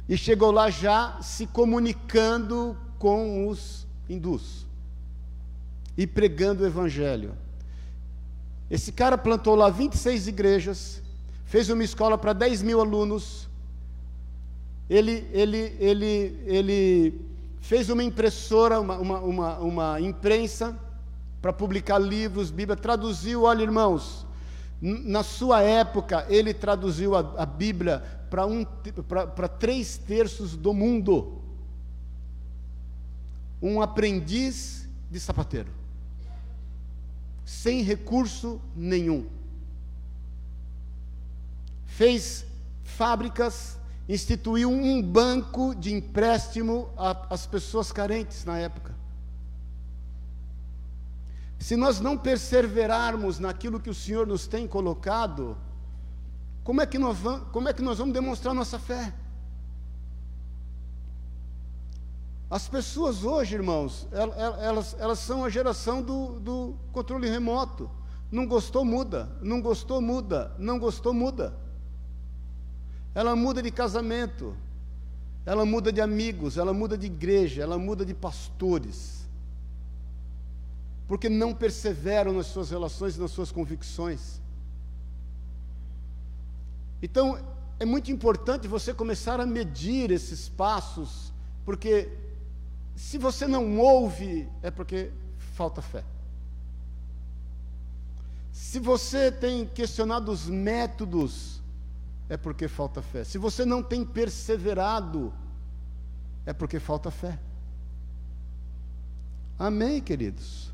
A: e chegou lá já se comunicando com os hindus e pregando o evangelho. Esse cara plantou lá 26 igrejas, fez uma escola para 10 mil alunos, ele, ele, ele, ele fez uma impressora, uma, uma, uma, uma imprensa para publicar livros, Bíblia, traduziu, olha irmãos, na sua época ele traduziu a, a Bíblia para um, três terços do mundo. Um aprendiz de sapateiro sem recurso nenhum. Fez fábricas, instituiu um banco de empréstimo às pessoas carentes na época. Se nós não perseverarmos naquilo que o Senhor nos tem colocado, como é que nós vamos, como é que nós vamos demonstrar nossa fé? As pessoas hoje, irmãos, elas, elas são a geração do, do controle remoto. Não gostou, muda. Não gostou, muda. Não gostou, muda. Ela muda de casamento. Ela muda de amigos. Ela muda de igreja. Ela muda de pastores. Porque não perseveram nas suas relações e nas suas convicções. Então, é muito importante você começar a medir esses passos, porque se você não ouve, é porque falta fé. Se você tem questionado os métodos, é porque falta fé. Se você não tem perseverado, é porque falta fé. Amém, queridos?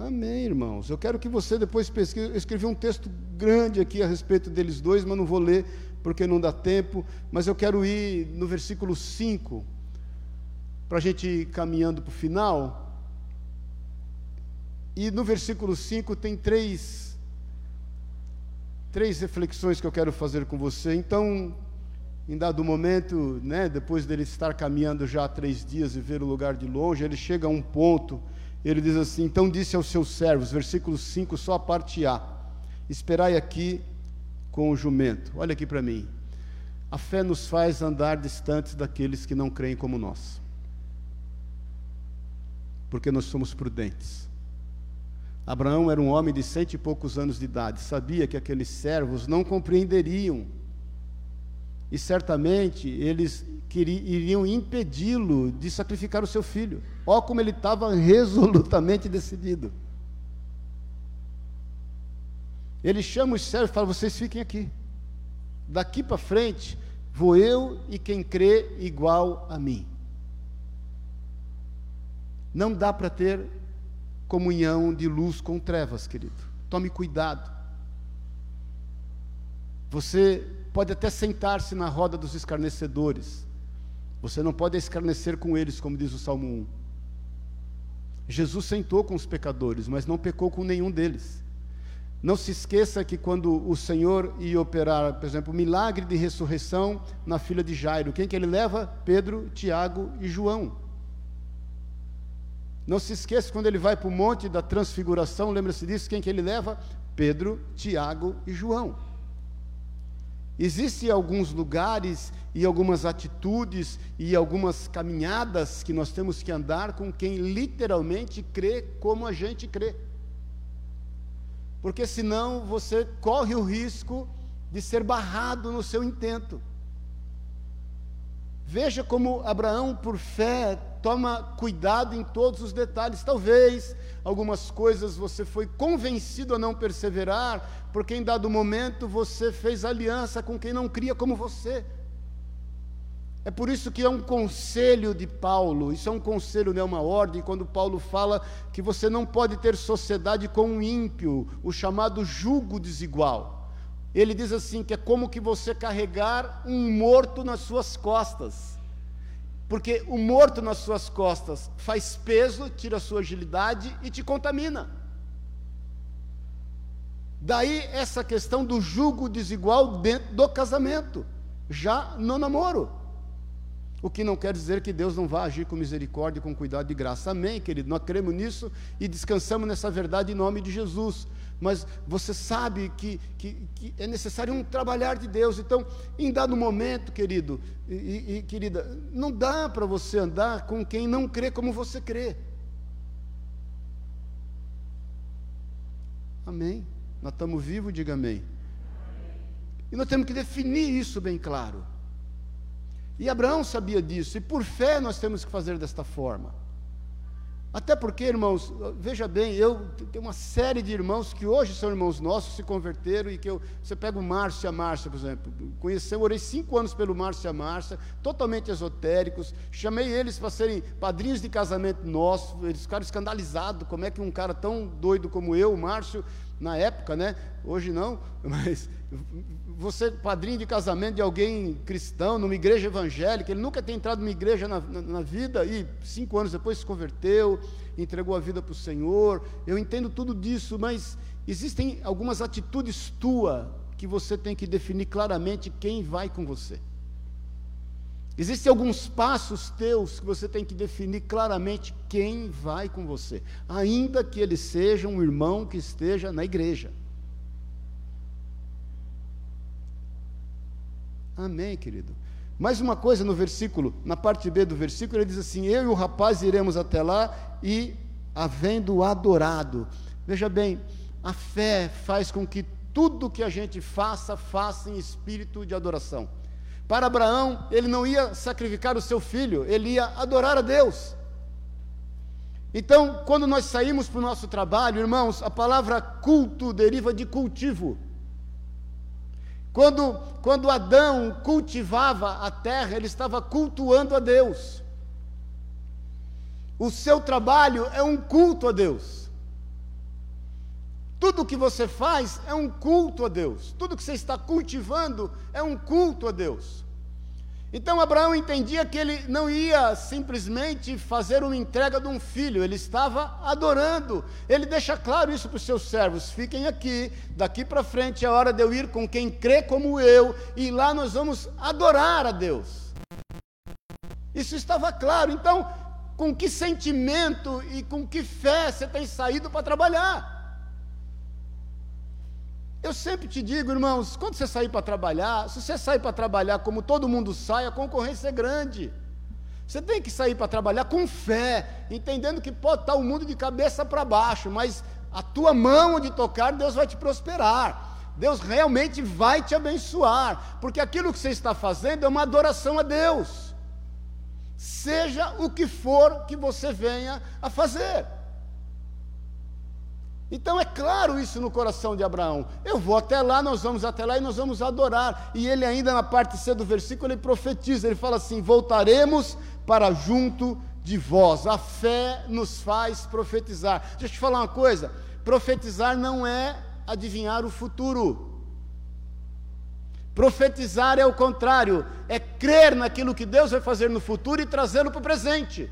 A: Amém, irmãos. Eu quero que você depois pesquise. Eu escrevi um texto grande aqui a respeito deles dois, mas não vou ler porque não dá tempo. Mas eu quero ir no versículo 5 para a gente ir caminhando para o final. E no versículo 5 tem três, três reflexões que eu quero fazer com você. Então, em dado momento, né, depois dele estar caminhando já há três dias e ver o lugar de longe, ele chega a um ponto, ele diz assim: Então disse aos seus servos, versículo 5, só a parte A: Esperai aqui com o jumento. Olha aqui para mim. A fé nos faz andar distantes daqueles que não creem como nós porque nós somos prudentes. Abraão era um homem de cento e poucos anos de idade, sabia que aqueles servos não compreenderiam, e certamente eles iriam impedi-lo de sacrificar o seu filho. Ó, como ele estava resolutamente decidido. Ele chama os servos e fala: Vocês fiquem aqui. Daqui para frente, vou eu e quem crê igual a mim. Não dá para ter comunhão de luz com trevas, querido. Tome cuidado. Você pode até sentar-se na roda dos escarnecedores. Você não pode escarnecer com eles, como diz o Salmo 1. Jesus sentou com os pecadores, mas não pecou com nenhum deles. Não se esqueça que quando o Senhor ia operar, por exemplo, o milagre de ressurreição na filha de Jairo, quem que ele leva? Pedro, Tiago e João. Não se esqueça quando ele vai para o monte da transfiguração, lembra-se disso, quem que ele leva? Pedro, Tiago e João. Existem alguns lugares e algumas atitudes e algumas caminhadas que nós temos que andar com quem literalmente crê como a gente crê. Porque senão você corre o risco de ser barrado no seu intento. Veja como Abraão, por fé, toma cuidado em todos os detalhes. Talvez algumas coisas você foi convencido a não perseverar, porque em dado momento você fez aliança com quem não cria como você. É por isso que é um conselho de Paulo, isso é um conselho, não é uma ordem, quando Paulo fala que você não pode ter sociedade com um ímpio, o chamado jugo desigual. Ele diz assim que é como que você carregar um morto nas suas costas. Porque o morto nas suas costas faz peso, tira a sua agilidade e te contamina. Daí essa questão do jugo desigual dentro do casamento, já no namoro. O que não quer dizer que Deus não vá agir com misericórdia, com cuidado e graça. Amém, querido? Nós cremos nisso e descansamos nessa verdade em nome de Jesus. Mas você sabe que, que, que é necessário um trabalhar de Deus. Então, em dado momento, querido e, e querida, não dá para você andar com quem não crê como você crê. Amém. Nós estamos vivos, diga amém. E nós temos que definir isso bem claro. E Abraão sabia disso, e por fé nós temos que fazer desta forma. Até porque, irmãos, veja bem, eu tenho uma série de irmãos que hoje são irmãos nossos, se converteram, e que eu, você pega o Márcio e a Márcia, por exemplo, conheci, orei cinco anos pelo Márcio e a Márcia, totalmente esotéricos, chamei eles para serem padrinhos de casamento nosso, eles ficaram escandalizados, como é que um cara tão doido como eu, o Márcio, na época, né? Hoje não, mas você padrinho de casamento de alguém cristão, numa igreja evangélica, ele nunca tem entrado numa igreja na, na, na vida e cinco anos depois se converteu, entregou a vida para o Senhor. Eu entendo tudo disso, mas existem algumas atitudes tua que você tem que definir claramente quem vai com você. Existem alguns passos teus que você tem que definir claramente quem vai com você, ainda que ele seja um irmão que esteja na igreja. Amém, querido. Mais uma coisa no versículo, na parte B do versículo, ele diz assim: Eu e o rapaz iremos até lá e, havendo adorado. Veja bem, a fé faz com que tudo que a gente faça, faça em espírito de adoração. Para Abraão, ele não ia sacrificar o seu filho, ele ia adorar a Deus. Então, quando nós saímos para o nosso trabalho, irmãos, a palavra culto deriva de cultivo. Quando, quando Adão cultivava a terra, ele estava cultuando a Deus. O seu trabalho é um culto a Deus. Tudo que você faz é um culto a Deus. Tudo que você está cultivando é um culto a Deus. Então Abraão entendia que ele não ia simplesmente fazer uma entrega de um filho, ele estava adorando. Ele deixa claro isso para os seus servos: fiquem aqui, daqui para frente é hora de eu ir com quem crê como eu, e lá nós vamos adorar a Deus. Isso estava claro. Então, com que sentimento e com que fé você tem saído para trabalhar? Eu sempre te digo, irmãos, quando você sair para trabalhar, se você sair para trabalhar como todo mundo sai, a concorrência é grande. Você tem que sair para trabalhar com fé, entendendo que pode estar o mundo de cabeça para baixo, mas a tua mão onde tocar, Deus vai te prosperar. Deus realmente vai te abençoar, porque aquilo que você está fazendo é uma adoração a Deus. Seja o que for que você venha a fazer. Então é claro isso no coração de Abraão. Eu vou até lá, nós vamos até lá e nós vamos adorar. E ele ainda na parte C do versículo ele profetiza, ele fala assim: "Voltaremos para junto de vós". A fé nos faz profetizar. Deixa eu te falar uma coisa, profetizar não é adivinhar o futuro. Profetizar é o contrário, é crer naquilo que Deus vai fazer no futuro e trazê-lo para o presente.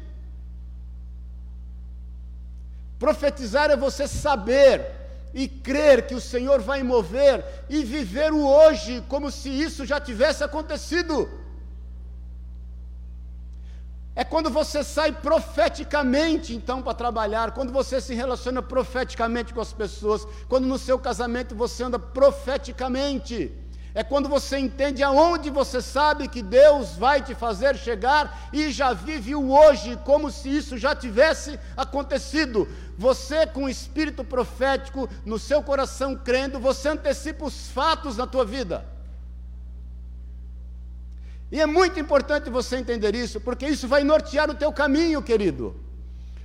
A: Profetizar é você saber e crer que o Senhor vai mover e viver o hoje como se isso já tivesse acontecido. É quando você sai profeticamente, então, para trabalhar, quando você se relaciona profeticamente com as pessoas, quando no seu casamento você anda profeticamente é quando você entende aonde você sabe que Deus vai te fazer chegar e já vive o hoje como se isso já tivesse acontecido. Você, com o espírito profético no seu coração crendo, você antecipa os fatos na tua vida. E é muito importante você entender isso, porque isso vai nortear o teu caminho, querido.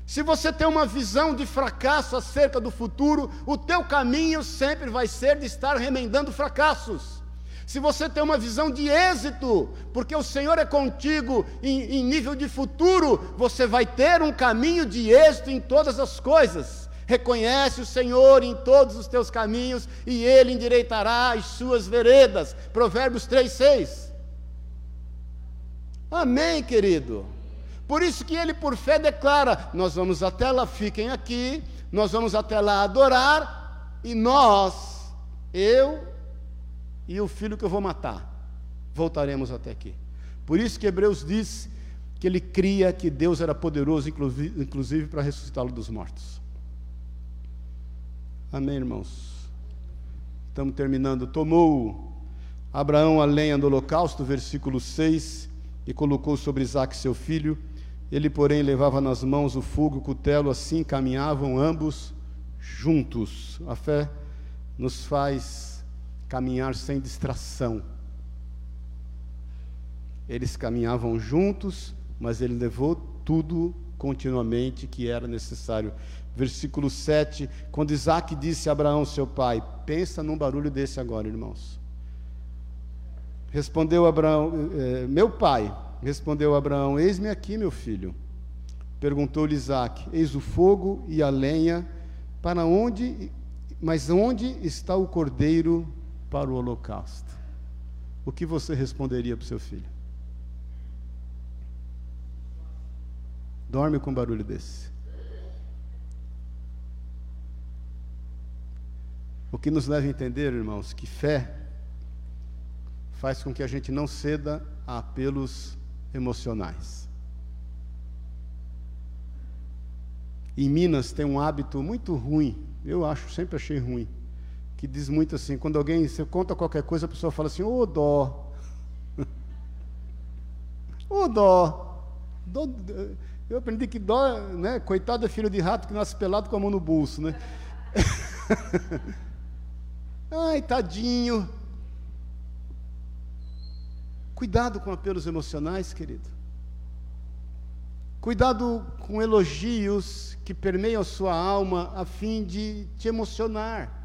A: Se você tem uma visão de fracasso acerca do futuro, o teu caminho sempre vai ser de estar remendando fracassos se você tem uma visão de êxito, porque o Senhor é contigo em, em, nível de futuro, você vai ter um caminho de êxito em todas as coisas. Reconhece o Senhor em todos os teus caminhos e Ele endireitará as suas veredas. Provérbios 3, 6. Amém, querido. Por isso que ele, por fé, declara: Nós vamos até lá, fiquem aqui, nós vamos até lá adorar, e nós Eu e o filho que eu vou matar. Voltaremos até aqui. Por isso que Hebreus diz que ele cria que Deus era poderoso, inclusive para ressuscitá-lo dos mortos. Amém, irmãos? Estamos terminando. Tomou Abraão a lenha do holocausto, versículo 6, e colocou sobre Isaac seu filho. Ele, porém, levava nas mãos o fogo e o cutelo, assim caminhavam ambos juntos. A fé nos faz caminhar sem distração. Eles caminhavam juntos, mas ele levou tudo continuamente que era necessário. Versículo 7, quando Isaac disse a Abraão, seu pai, pensa num barulho desse agora, irmãos. Respondeu Abraão, eh, meu pai, respondeu Abraão, eis-me aqui, meu filho. Perguntou-lhe Isaac, eis o fogo e a lenha, para onde, mas onde está o cordeiro para o holocausto? O que você responderia para o seu filho? Dorme com um barulho desse. O que nos leva a entender, irmãos, que fé faz com que a gente não ceda a apelos emocionais. Em Minas tem um hábito muito ruim, eu acho, sempre achei ruim, que diz muito assim, quando alguém você conta qualquer coisa, a pessoa fala assim, ô oh, dó. Ô oh, dó. dó. Eu aprendi que dó, né? Coitado é filho de rato que nasce pelado com a mão no bolso, né? Ai, tadinho. Cuidado com apelos emocionais, querido. Cuidado com elogios que permeiam sua alma a fim de te emocionar.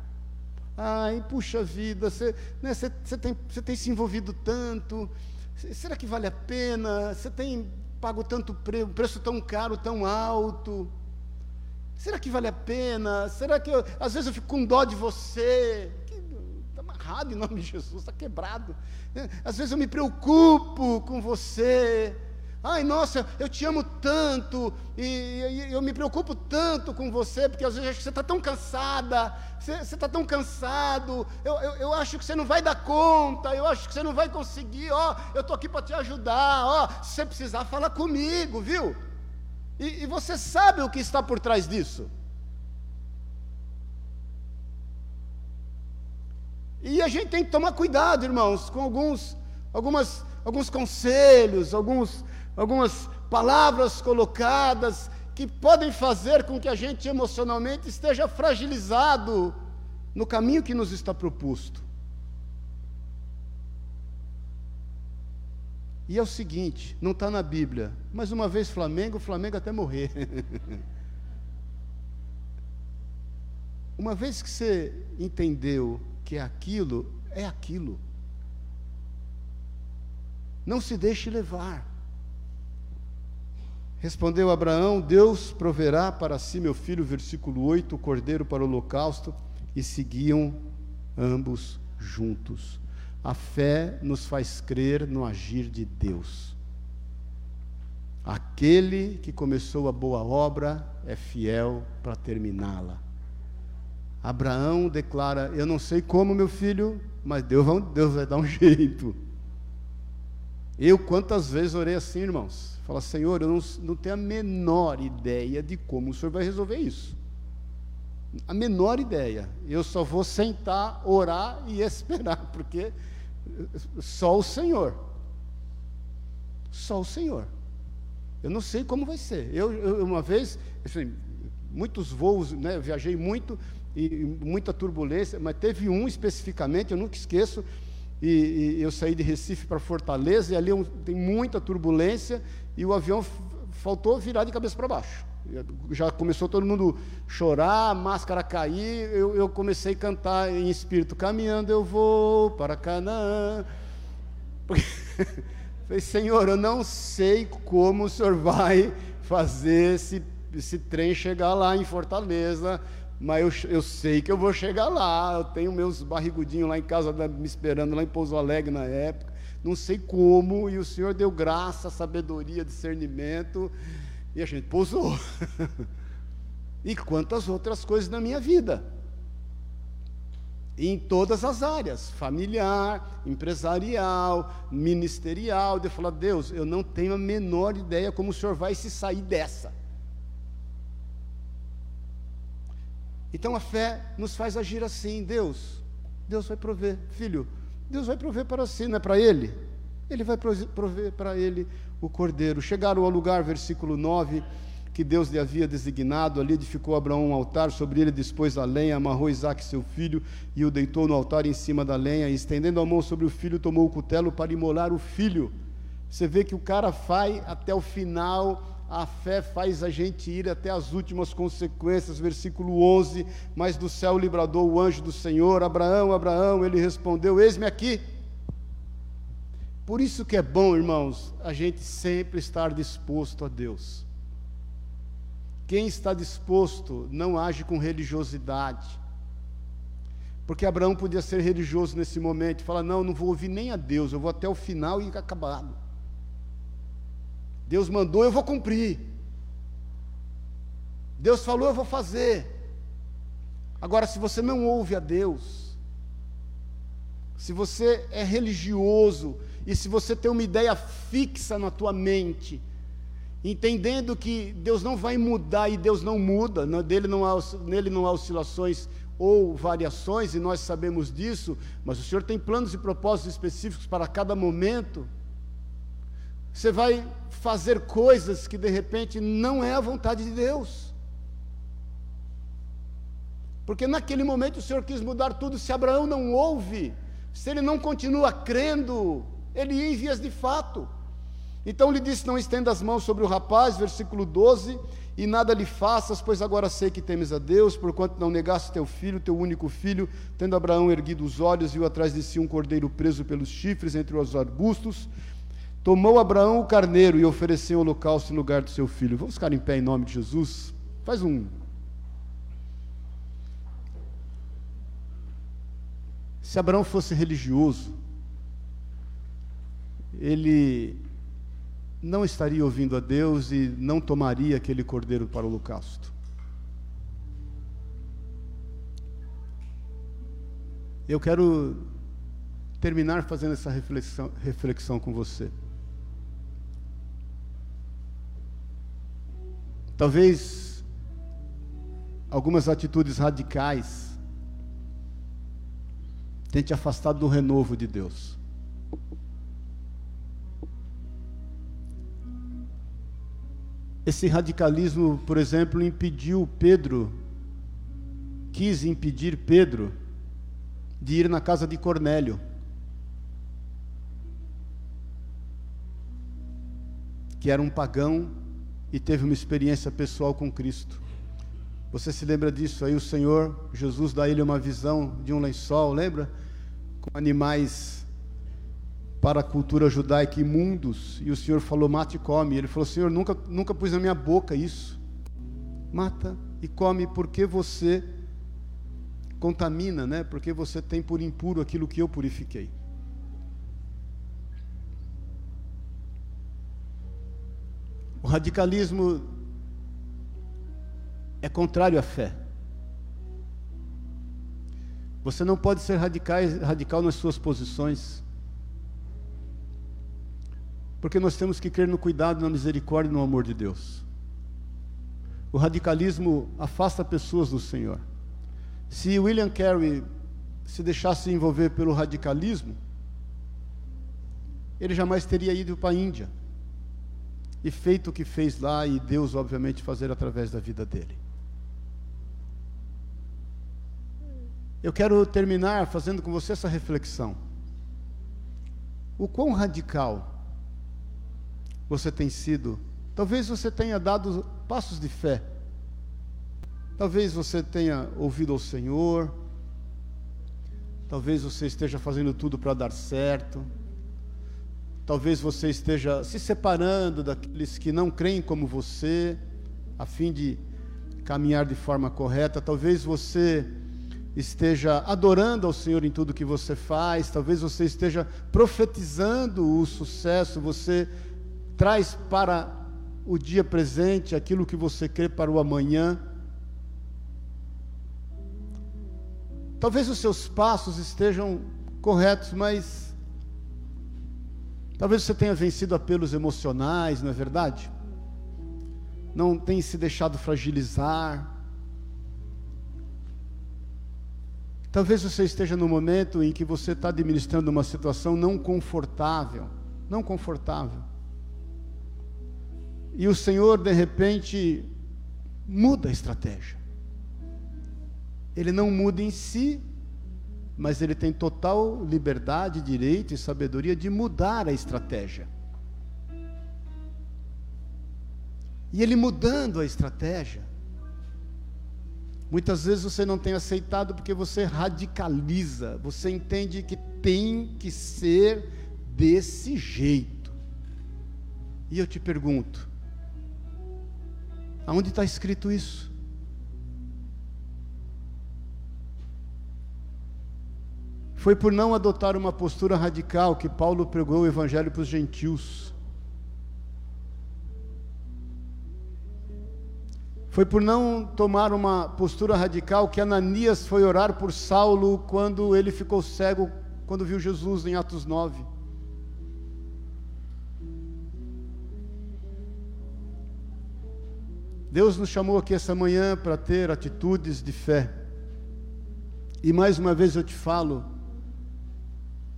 A: Ai, puxa vida, você, né, tem, tem se envolvido tanto. Será que vale a pena? Você tem pago tanto preço, preço tão caro, tão alto. Será que vale a pena? Será que eu, às vezes eu fico com dó de você? Está amarrado em nome de Jesus, está quebrado. É, às vezes eu me preocupo com você. Ai, nossa, eu te amo tanto, e, e, eu me preocupo tanto com você, porque às vezes você está tão cansada, você está tão cansado, eu, eu, eu, acho que você não vai dar conta, eu acho que você não vai conseguir, ó, eu estou aqui para te ajudar, ó, se você precisar, fala comigo, viu? E, e você sabe o que está por trás disso. E a gente tem que tomar cuidado, irmãos, com alguns, algumas, alguns conselhos, alguns algumas palavras colocadas que podem fazer com que a gente emocionalmente esteja fragilizado no caminho que nos está proposto. E é o seguinte, não está na Bíblia, mas uma vez Flamengo, Flamengo até morrer. uma vez que você entendeu que é aquilo, é aquilo. Não se deixe levar. Respondeu Abraão: Deus proverá para si, meu filho, versículo 8, o cordeiro para o holocausto, e seguiam ambos juntos. A fé nos faz crer no agir de Deus. Aquele que começou a boa obra é fiel para terminá-la. Abraão declara: Eu não sei como, meu filho, mas Deus vai, Deus vai dar um jeito. Eu quantas vezes orei assim, irmãos? Fala, Senhor, eu não, não tenho a menor ideia de como o Senhor vai resolver isso. A menor ideia. Eu só vou sentar, orar e esperar, porque só o Senhor. Só o Senhor. Eu não sei como vai ser. Eu, eu uma vez, assim, muitos voos, né, eu viajei muito e muita turbulência, mas teve um especificamente, eu nunca esqueço, e, e eu saí de Recife para Fortaleza, e ali tem muita turbulência, e o avião faltou virar de cabeça para baixo. Já começou todo mundo chorar, máscara cair, eu, eu comecei a cantar em espírito, caminhando eu vou para Canaã. Porque, falei, Senhor, eu não sei como o Senhor vai fazer esse, esse trem chegar lá em Fortaleza, mas eu, eu sei que eu vou chegar lá. Eu tenho meus barrigudinhos lá em casa me esperando, lá em Pouso Alegre na época. Não sei como, e o Senhor deu graça, sabedoria, discernimento, e a gente pousou. e quantas outras coisas na minha vida. em todas as áreas, familiar, empresarial, ministerial, de falar, Deus, eu não tenho a menor ideia como o Senhor vai se sair dessa. Então a fé nos faz agir assim, Deus, Deus vai prover, filho, Deus vai prover para si, não é para ele? Ele vai prover para ele o cordeiro. Chegaram ao lugar, versículo 9, que Deus lhe havia designado, ali edificou Abraão um altar, sobre ele dispôs a lenha, amarrou Isaac seu filho e o deitou no altar em cima da lenha, e estendendo a mão sobre o filho, tomou o cutelo para imolar o filho. Você vê que o cara vai até o final, a fé faz a gente ir até as últimas consequências, versículo 11, mas do céu lhe bradou o anjo do Senhor, Abraão, Abraão, ele respondeu, eis-me aqui. Por isso que é bom, irmãos, a gente sempre estar disposto a Deus. Quem está disposto não age com religiosidade. Porque Abraão podia ser religioso nesse momento, falar: Não, não vou ouvir nem a Deus, eu vou até o final e acabado. Deus mandou, eu vou cumprir. Deus falou, eu vou fazer. Agora, se você não ouve a Deus, se você é religioso e se você tem uma ideia fixa na tua mente entendendo que Deus não vai mudar e Deus não muda, dele não há, nele não há oscilações ou variações, e nós sabemos disso, mas o Senhor tem planos e propósitos específicos para cada momento. Você vai fazer coisas que de repente não é a vontade de Deus. Porque naquele momento o Senhor quis mudar tudo, se Abraão não ouve, se ele não continua crendo, ele ia em vias de fato. Então lhe disse: Não estenda as mãos sobre o rapaz, versículo 12, e nada lhe faças, pois agora sei que temes a Deus, porquanto não negaste teu filho, teu único filho, tendo Abraão erguido os olhos, viu atrás de si um cordeiro preso pelos chifres entre os arbustos. Tomou Abraão o carneiro e ofereceu o holocausto em lugar do seu filho. Vamos ficar em pé em nome de Jesus? Faz um. Se Abraão fosse religioso, ele não estaria ouvindo a Deus e não tomaria aquele cordeiro para o holocausto. Eu quero terminar fazendo essa reflexão, reflexão com você. Talvez algumas atitudes radicais tenham te afastado do renovo de Deus. Esse radicalismo, por exemplo, impediu Pedro, quis impedir Pedro de ir na casa de Cornélio. Que era um pagão e teve uma experiência pessoal com Cristo. Você se lembra disso? Aí o Senhor Jesus dá a ele uma visão de um lençol, lembra? Com animais para a cultura judaica imundos, e o Senhor falou: mate e come. Ele falou: Senhor, nunca, nunca pus na minha boca isso. Mata e come, porque você contamina, né? Porque você tem por impuro aquilo que eu purifiquei. O radicalismo é contrário à fé. Você não pode ser radical, radical nas suas posições. Porque nós temos que crer no cuidado, na misericórdia e no amor de Deus. O radicalismo afasta pessoas do Senhor. Se William Carey se deixasse envolver pelo radicalismo, ele jamais teria ido para a Índia e feito o que fez lá e Deus, obviamente, fazer através da vida dele. Eu quero terminar fazendo com você essa reflexão. O quão radical você tem sido. Talvez você tenha dado passos de fé. Talvez você tenha ouvido ao Senhor. Talvez você esteja fazendo tudo para dar certo. Talvez você esteja se separando daqueles que não creem como você, a fim de caminhar de forma correta. Talvez você esteja adorando ao Senhor em tudo que você faz. Talvez você esteja profetizando o sucesso. Você traz para o dia presente aquilo que você crê para o amanhã. Talvez os seus passos estejam corretos, mas talvez você tenha vencido apelos emocionais, não é verdade? Não tenha se deixado fragilizar. Talvez você esteja no momento em que você está administrando uma situação não confortável, não confortável. E o Senhor, de repente, muda a estratégia. Ele não muda em si, mas ele tem total liberdade, direito e sabedoria de mudar a estratégia. E ele mudando a estratégia, muitas vezes você não tem aceitado porque você radicaliza, você entende que tem que ser desse jeito. E eu te pergunto, aonde está escrito isso? Foi por não adotar uma postura radical que Paulo pregou o evangelho para os gentios. Foi por não tomar uma postura radical que Ananias foi orar por Saulo quando ele ficou cego, quando viu Jesus em Atos 9. Deus nos chamou aqui essa manhã para ter atitudes de fé. E mais uma vez eu te falo,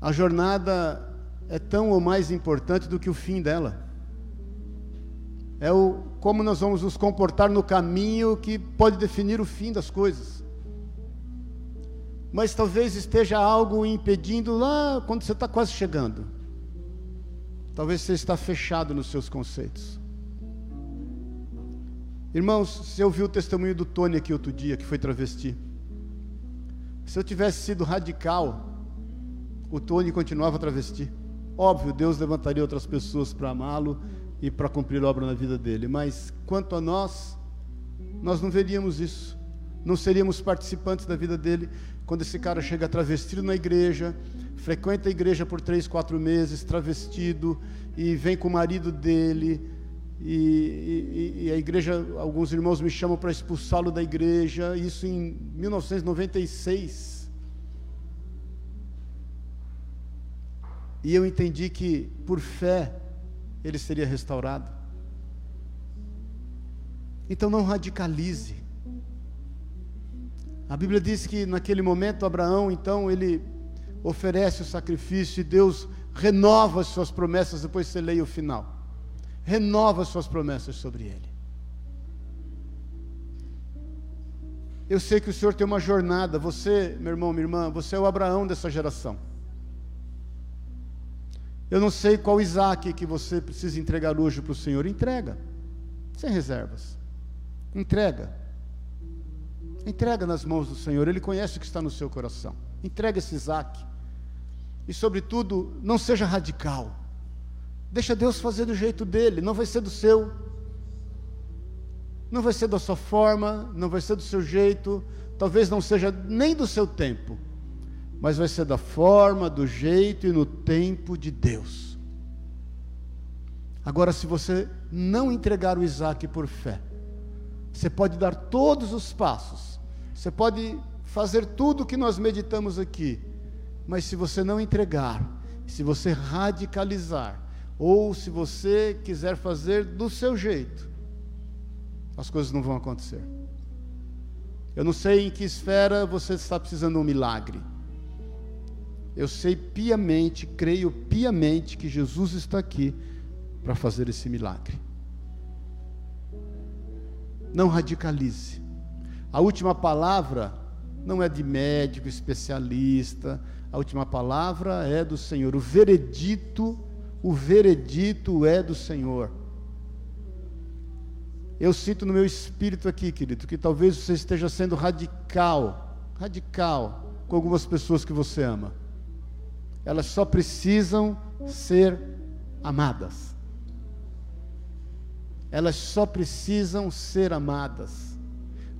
A: a jornada é tão ou mais importante do que o fim dela. É o como nós vamos nos comportar no caminho que pode definir o fim das coisas. Mas talvez esteja algo impedindo lá quando você está quase chegando. Talvez você está fechado nos seus conceitos. Irmãos, você ouviu o testemunho do Tony aqui outro dia, que foi travesti. Se eu tivesse sido radical, o Tony continuava travesti. Óbvio, Deus levantaria outras pessoas para amá-lo e para cumprir obra na vida dele, mas quanto a nós, nós não veríamos isso, não seríamos participantes da vida dele. Quando esse cara chega travestido na igreja, frequenta a igreja por três, quatro meses, travestido, e vem com o marido dele, e, e, e, a igreja, alguns irmãos me chamam para expulsá-lo da igreja, isso em 1996. E eu entendi que, por fé, ele seria restaurado. Então não radicalize. A Bíblia diz que naquele momento Abraão, então, ele oferece o sacrifício e Deus renova as suas promessas, depois você leia o final. Renova as suas promessas sobre ele. Eu sei que o Senhor tem uma jornada, você, meu irmão, minha irmã, você é o Abraão dessa geração. Eu não sei qual Isaac que você precisa entregar hoje para o Senhor. Entrega, sem reservas. Entrega. Entrega nas mãos do Senhor. Ele conhece o que está no seu coração. Entrega esse Isaac. E, sobretudo, não seja radical. Deixa Deus fazer do jeito dele. Não vai ser do seu. Não vai ser da sua forma. Não vai ser do seu jeito. Talvez não seja nem do seu tempo mas vai ser da forma, do jeito e no tempo de Deus. Agora, se você não entregar o Isaac por fé, você pode dar todos os passos, você pode fazer tudo o que nós meditamos aqui, mas se você não entregar, se você radicalizar, ou se você quiser fazer do seu jeito, as coisas não vão acontecer. Eu não sei em que esfera você está precisando de um milagre. Eu sei piamente, creio piamente que Jesus está aqui para fazer esse milagre. Não radicalize. A última palavra não é de médico especialista, a última palavra é do Senhor. O veredito, o veredito é do Senhor. Eu sinto no meu espírito aqui, querido, que talvez você esteja sendo radical, radical com algumas pessoas que você ama elas só precisam ser amadas. Elas só precisam ser amadas.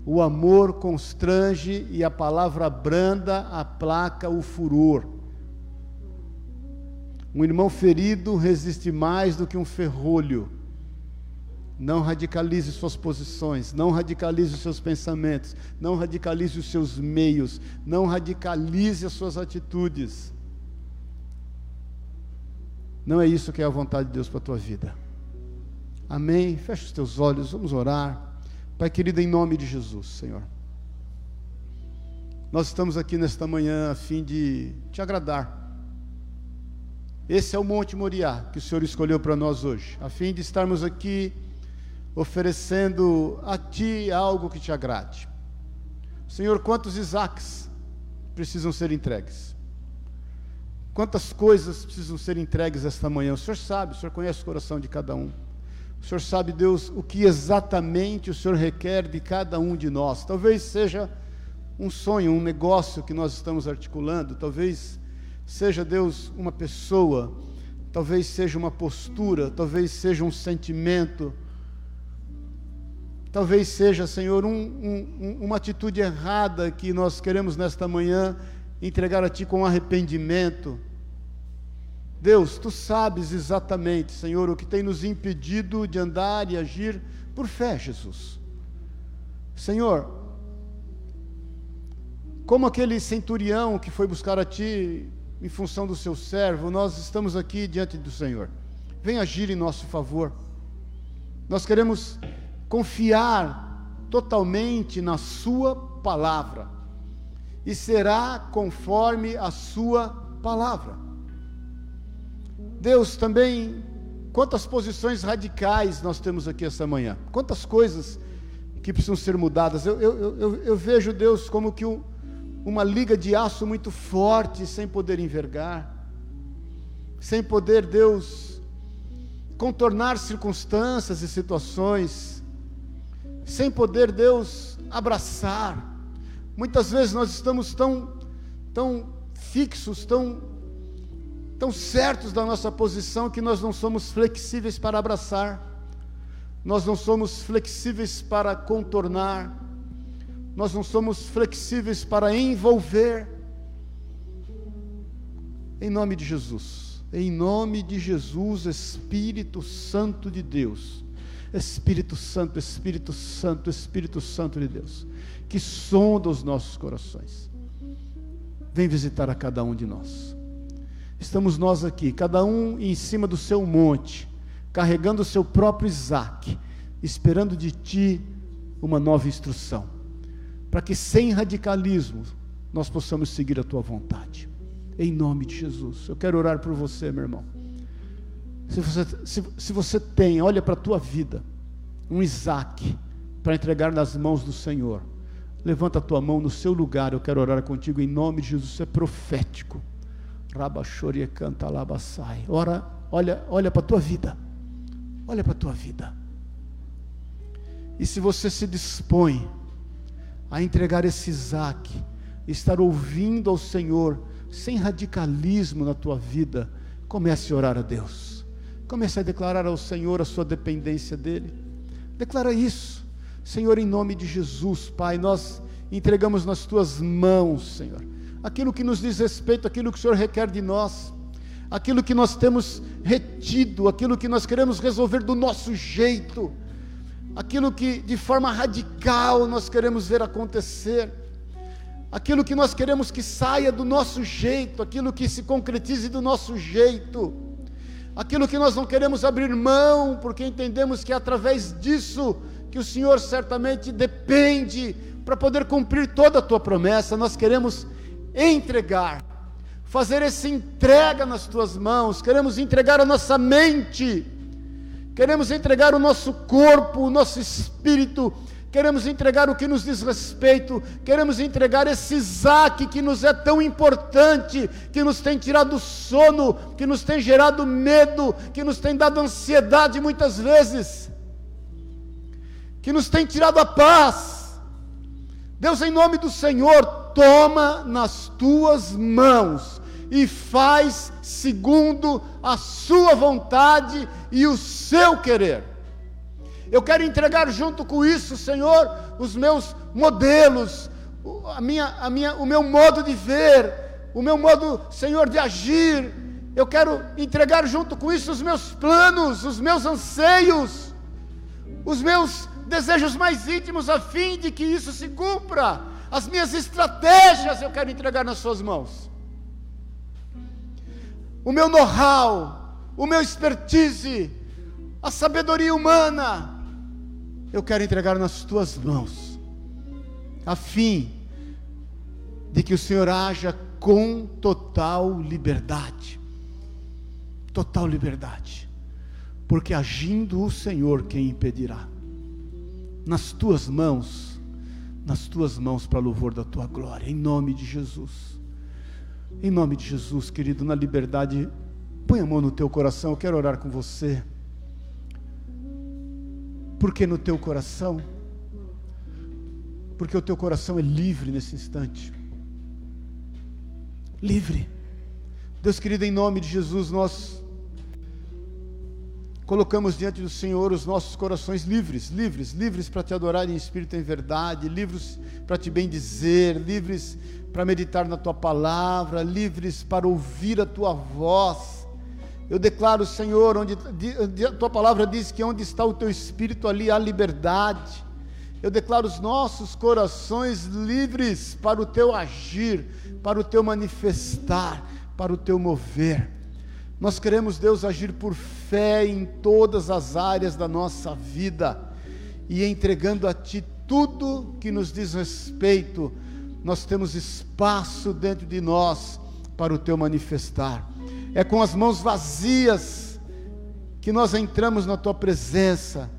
A: O amor constrange e a palavra branda aplaca o furor. Um irmão ferido resiste mais do que um ferrolho. Não radicalize suas posições, não radicalize os seus pensamentos, não radicalize os seus meios, não radicalize as suas atitudes. Não é isso que é a vontade de Deus para a tua vida. Amém? Feche os teus olhos, vamos orar. Pai querido, em nome de Jesus, Senhor. Nós estamos aqui nesta manhã a fim de te agradar. Esse é o Monte Moriá que o Senhor escolheu para nós hoje, a fim de estarmos aqui oferecendo a Ti algo que te agrade. Senhor, quantos Isaques precisam ser entregues? Quantas coisas precisam ser entregues esta manhã? O Senhor sabe, o Senhor conhece o coração de cada um. O Senhor sabe, Deus, o que exatamente o Senhor requer de cada um de nós. Talvez seja um sonho, um negócio que nós estamos articulando, talvez seja, Deus, uma pessoa, talvez seja uma postura, talvez seja um sentimento Talvez seja, Senhor, um, um, uma atitude errada que nós queremos nesta manhã entregar a Ti com arrependimento. Deus, Tu sabes exatamente, Senhor, o que tem nos impedido de andar e agir por fé, Jesus. Senhor, como aquele centurião que foi buscar a Ti em função do seu servo, nós estamos aqui diante do Senhor. Vem agir em nosso favor. Nós queremos confiar totalmente na Sua palavra, e será conforme a Sua palavra. Deus também, quantas posições radicais nós temos aqui essa manhã, quantas coisas que precisam ser mudadas. Eu, eu, eu, eu vejo Deus como que um, uma liga de aço muito forte, sem poder envergar, sem poder, Deus, contornar circunstâncias e situações sem poder Deus abraçar. Muitas vezes nós estamos tão, tão fixos, tão, tão certos da nossa posição que nós não somos flexíveis para abraçar, nós não somos flexíveis para contornar, nós não somos flexíveis para envolver. Em nome de Jesus, em nome de Jesus, Espírito Santo de Deus Espírito Santo, Espírito Santo, Espírito Santo de Deus, que sonda os nossos corações. Vem visitar a cada um de nós. Estamos nós aqui, cada um em cima do seu monte, carregando o seu próprio Isaac, esperando de ti uma nova instrução, para que sem radicalismo nós possamos seguir a tua vontade. Em nome de Jesus. Eu quero orar por você, meu irmão. Se você, se, se você tem, olha para a tua vida, um Isaac para entregar nas mãos do Senhor, levanta a tua mão no seu lugar, eu quero orar contigo em nome de Jesus, isso é profético. Rabachore canta labassai. Ora, olha, olha para a tua vida. Olha para a tua vida. E se você se dispõe a entregar esse Isaac, estar ouvindo ao Senhor, sem radicalismo na tua vida, comece a orar a Deus. Comece a declarar ao Senhor a sua dependência dEle. Declara isso. Senhor, em nome de Jesus, Pai, nós entregamos nas tuas mãos, Senhor, aquilo que nos diz respeito, aquilo que o Senhor requer de nós, aquilo que nós temos retido, aquilo que nós queremos resolver do nosso jeito, aquilo que de forma radical nós queremos ver acontecer, aquilo que nós queremos que saia do nosso jeito, aquilo que se concretize do nosso jeito aquilo que nós não queremos abrir mão, porque entendemos que é através disso que o Senhor certamente depende para poder cumprir toda a tua promessa, nós queremos entregar, fazer essa entrega nas tuas mãos, queremos entregar a nossa mente, queremos entregar o nosso corpo, o nosso espírito, queremos entregar o que nos diz respeito, queremos entregar esse Isaac que nos é tão importante, que nos tem tirado sono, que nos tem gerado medo, que nos tem dado ansiedade muitas vezes, que nos tem tirado a paz. Deus, em nome do Senhor, toma nas tuas mãos e faz segundo a sua vontade e o seu querer. Eu quero entregar junto com isso, Senhor, os meus modelos, a minha, a minha, o meu modo de ver, o meu modo, Senhor, de agir. Eu quero entregar junto com isso os meus planos, os meus anseios, os meus desejos mais íntimos a fim de que isso se cumpra. As minhas estratégias eu quero entregar nas suas mãos. O meu know-how, o meu expertise, a sabedoria humana, eu quero entregar nas tuas mãos, a fim de que o Senhor haja com total liberdade. Total liberdade. Porque agindo o Senhor, quem impedirá? Nas tuas mãos, nas tuas mãos para louvor da tua glória, em nome de Jesus. Em nome de Jesus, querido, na liberdade, põe a mão no teu coração, eu quero orar com você. Porque no teu coração, porque o teu coração é livre nesse instante livre. Deus querido, em nome de Jesus, nós colocamos diante do Senhor os nossos corações livres, livres, livres para te adorar em espírito e em verdade, livres para te bendizer, livres para meditar na tua palavra, livres para ouvir a tua voz. Eu declaro, Senhor, onde a tua palavra diz que onde está o teu espírito ali há liberdade. Eu declaro os nossos corações livres para o teu agir, para o teu manifestar, para o teu mover. Nós queremos, Deus, agir por fé em todas as áreas da nossa vida e entregando a Ti tudo que nos diz respeito. Nós temos espaço dentro de nós para o Teu manifestar. É com as mãos vazias que nós entramos na Tua presença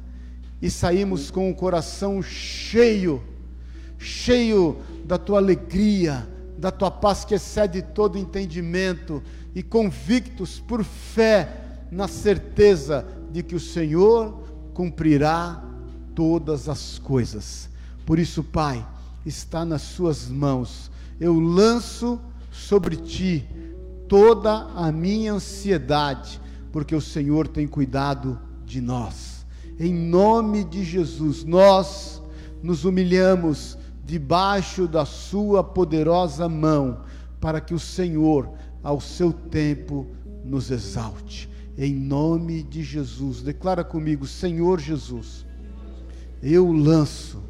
A: e saímos com o coração cheio, cheio da tua alegria, da tua paz que excede todo entendimento e convictos por fé na certeza de que o Senhor cumprirá todas as coisas. Por isso, Pai, está nas suas mãos. Eu lanço sobre ti toda a minha ansiedade, porque o Senhor tem cuidado de nós. Em nome de Jesus, nós nos humilhamos debaixo da Sua poderosa mão, para que o Senhor, ao seu tempo, nos exalte. Em nome de Jesus, declara comigo: Senhor Jesus, eu lanço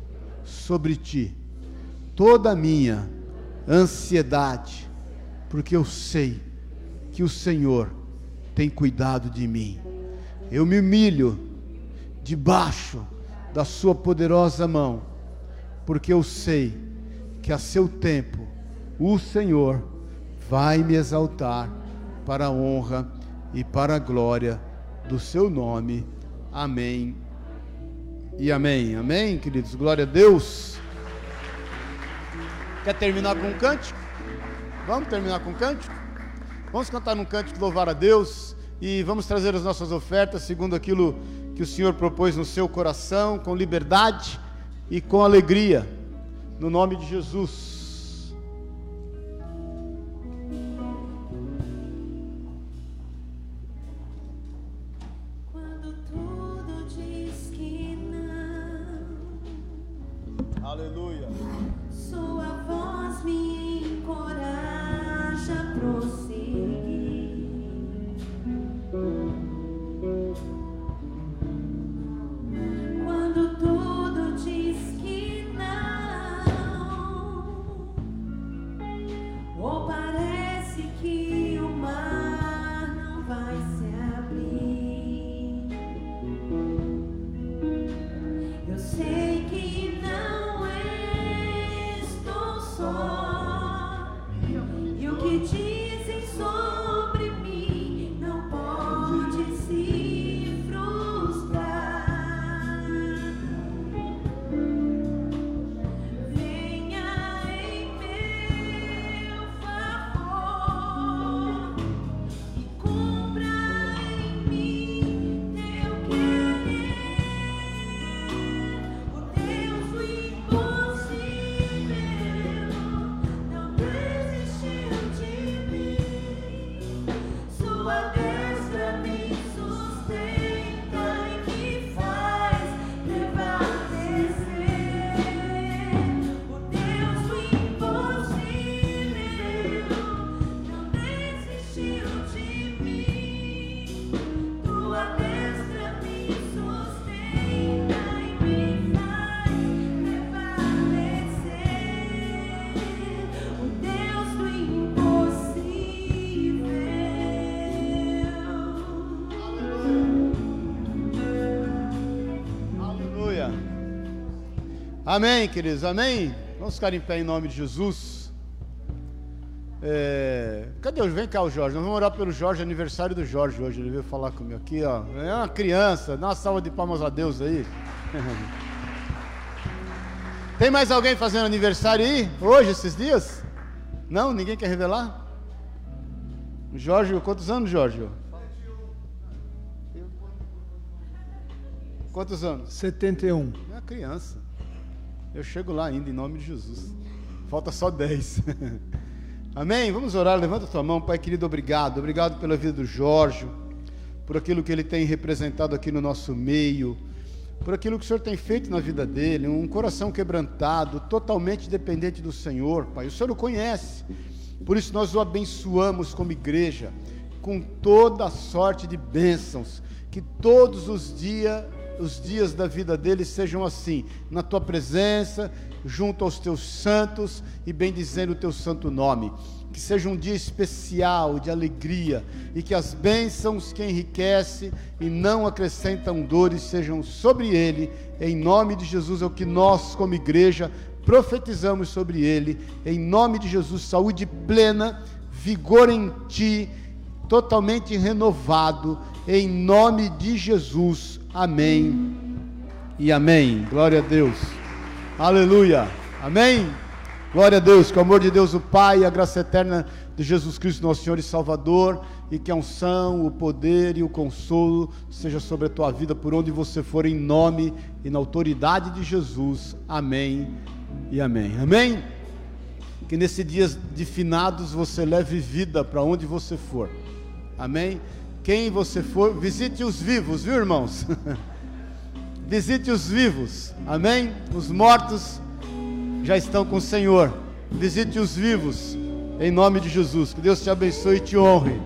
A: sobre ti toda a minha ansiedade, porque eu sei que o Senhor tem cuidado de mim. Eu me humilho debaixo da Sua poderosa mão, porque eu sei que a seu tempo o Senhor vai me exaltar para a honra e para a glória do Seu nome. Amém e amém. Amém, queridos? Glória a Deus. Quer terminar com um cântico? Vamos terminar com um cântico? Vamos cantar um cântico louvar a Deus e vamos trazer as nossas ofertas segundo aquilo que o Senhor propôs no seu coração, com liberdade e com alegria, no nome de Jesus. Amém, queridos, amém? Vamos ficar em pé em nome de Jesus. É... Cadê o Vem cá, o Jorge. Nós vamos orar pelo Jorge, aniversário do Jorge hoje. Ele veio falar comigo aqui, ó. É uma criança. Dá uma salva de palmas a Deus aí. Tem mais alguém fazendo aniversário aí? Hoje, esses dias? Não? Ninguém quer revelar? Jorge, quantos anos, Jorge? Quantos anos?
B: 71.
A: É uma criança. Eu chego lá ainda, em nome de Jesus. Falta só 10. Amém? Vamos orar. Levanta tua mão, Pai querido, obrigado. Obrigado pela vida do Jorge, por aquilo que ele tem representado aqui no nosso meio, por aquilo que o Senhor tem feito na vida dele. Um coração quebrantado, totalmente dependente do Senhor, Pai. O Senhor o conhece. Por isso nós o abençoamos como igreja, com toda a sorte de bênçãos. Que todos os dias os dias da vida deles sejam assim, na tua presença, junto aos teus santos e bendizendo o teu santo nome. Que seja um dia especial de alegria e que as bênçãos que enriquecem e não acrescentam dores sejam sobre ele. Em nome de Jesus é o que nós, como igreja, profetizamos sobre ele. Em nome de Jesus, saúde plena, vigor em ti, totalmente renovado. Em nome de Jesus. Amém e amém. Glória a Deus. Aleluia. Amém. Glória a Deus. Que o amor de Deus, o Pai, a graça eterna de Jesus Cristo, nosso Senhor e Salvador, e que a unção, o poder e o consolo seja sobre a tua vida por onde você for, em nome e na autoridade de Jesus. Amém e amém. Amém. Que nesse dia de finados você leve vida para onde você for. Amém. Quem você for, visite os vivos, viu, irmãos? visite os vivos, amém? Os mortos já estão com o Senhor. Visite os vivos, em nome de Jesus. Que Deus te abençoe e te honre.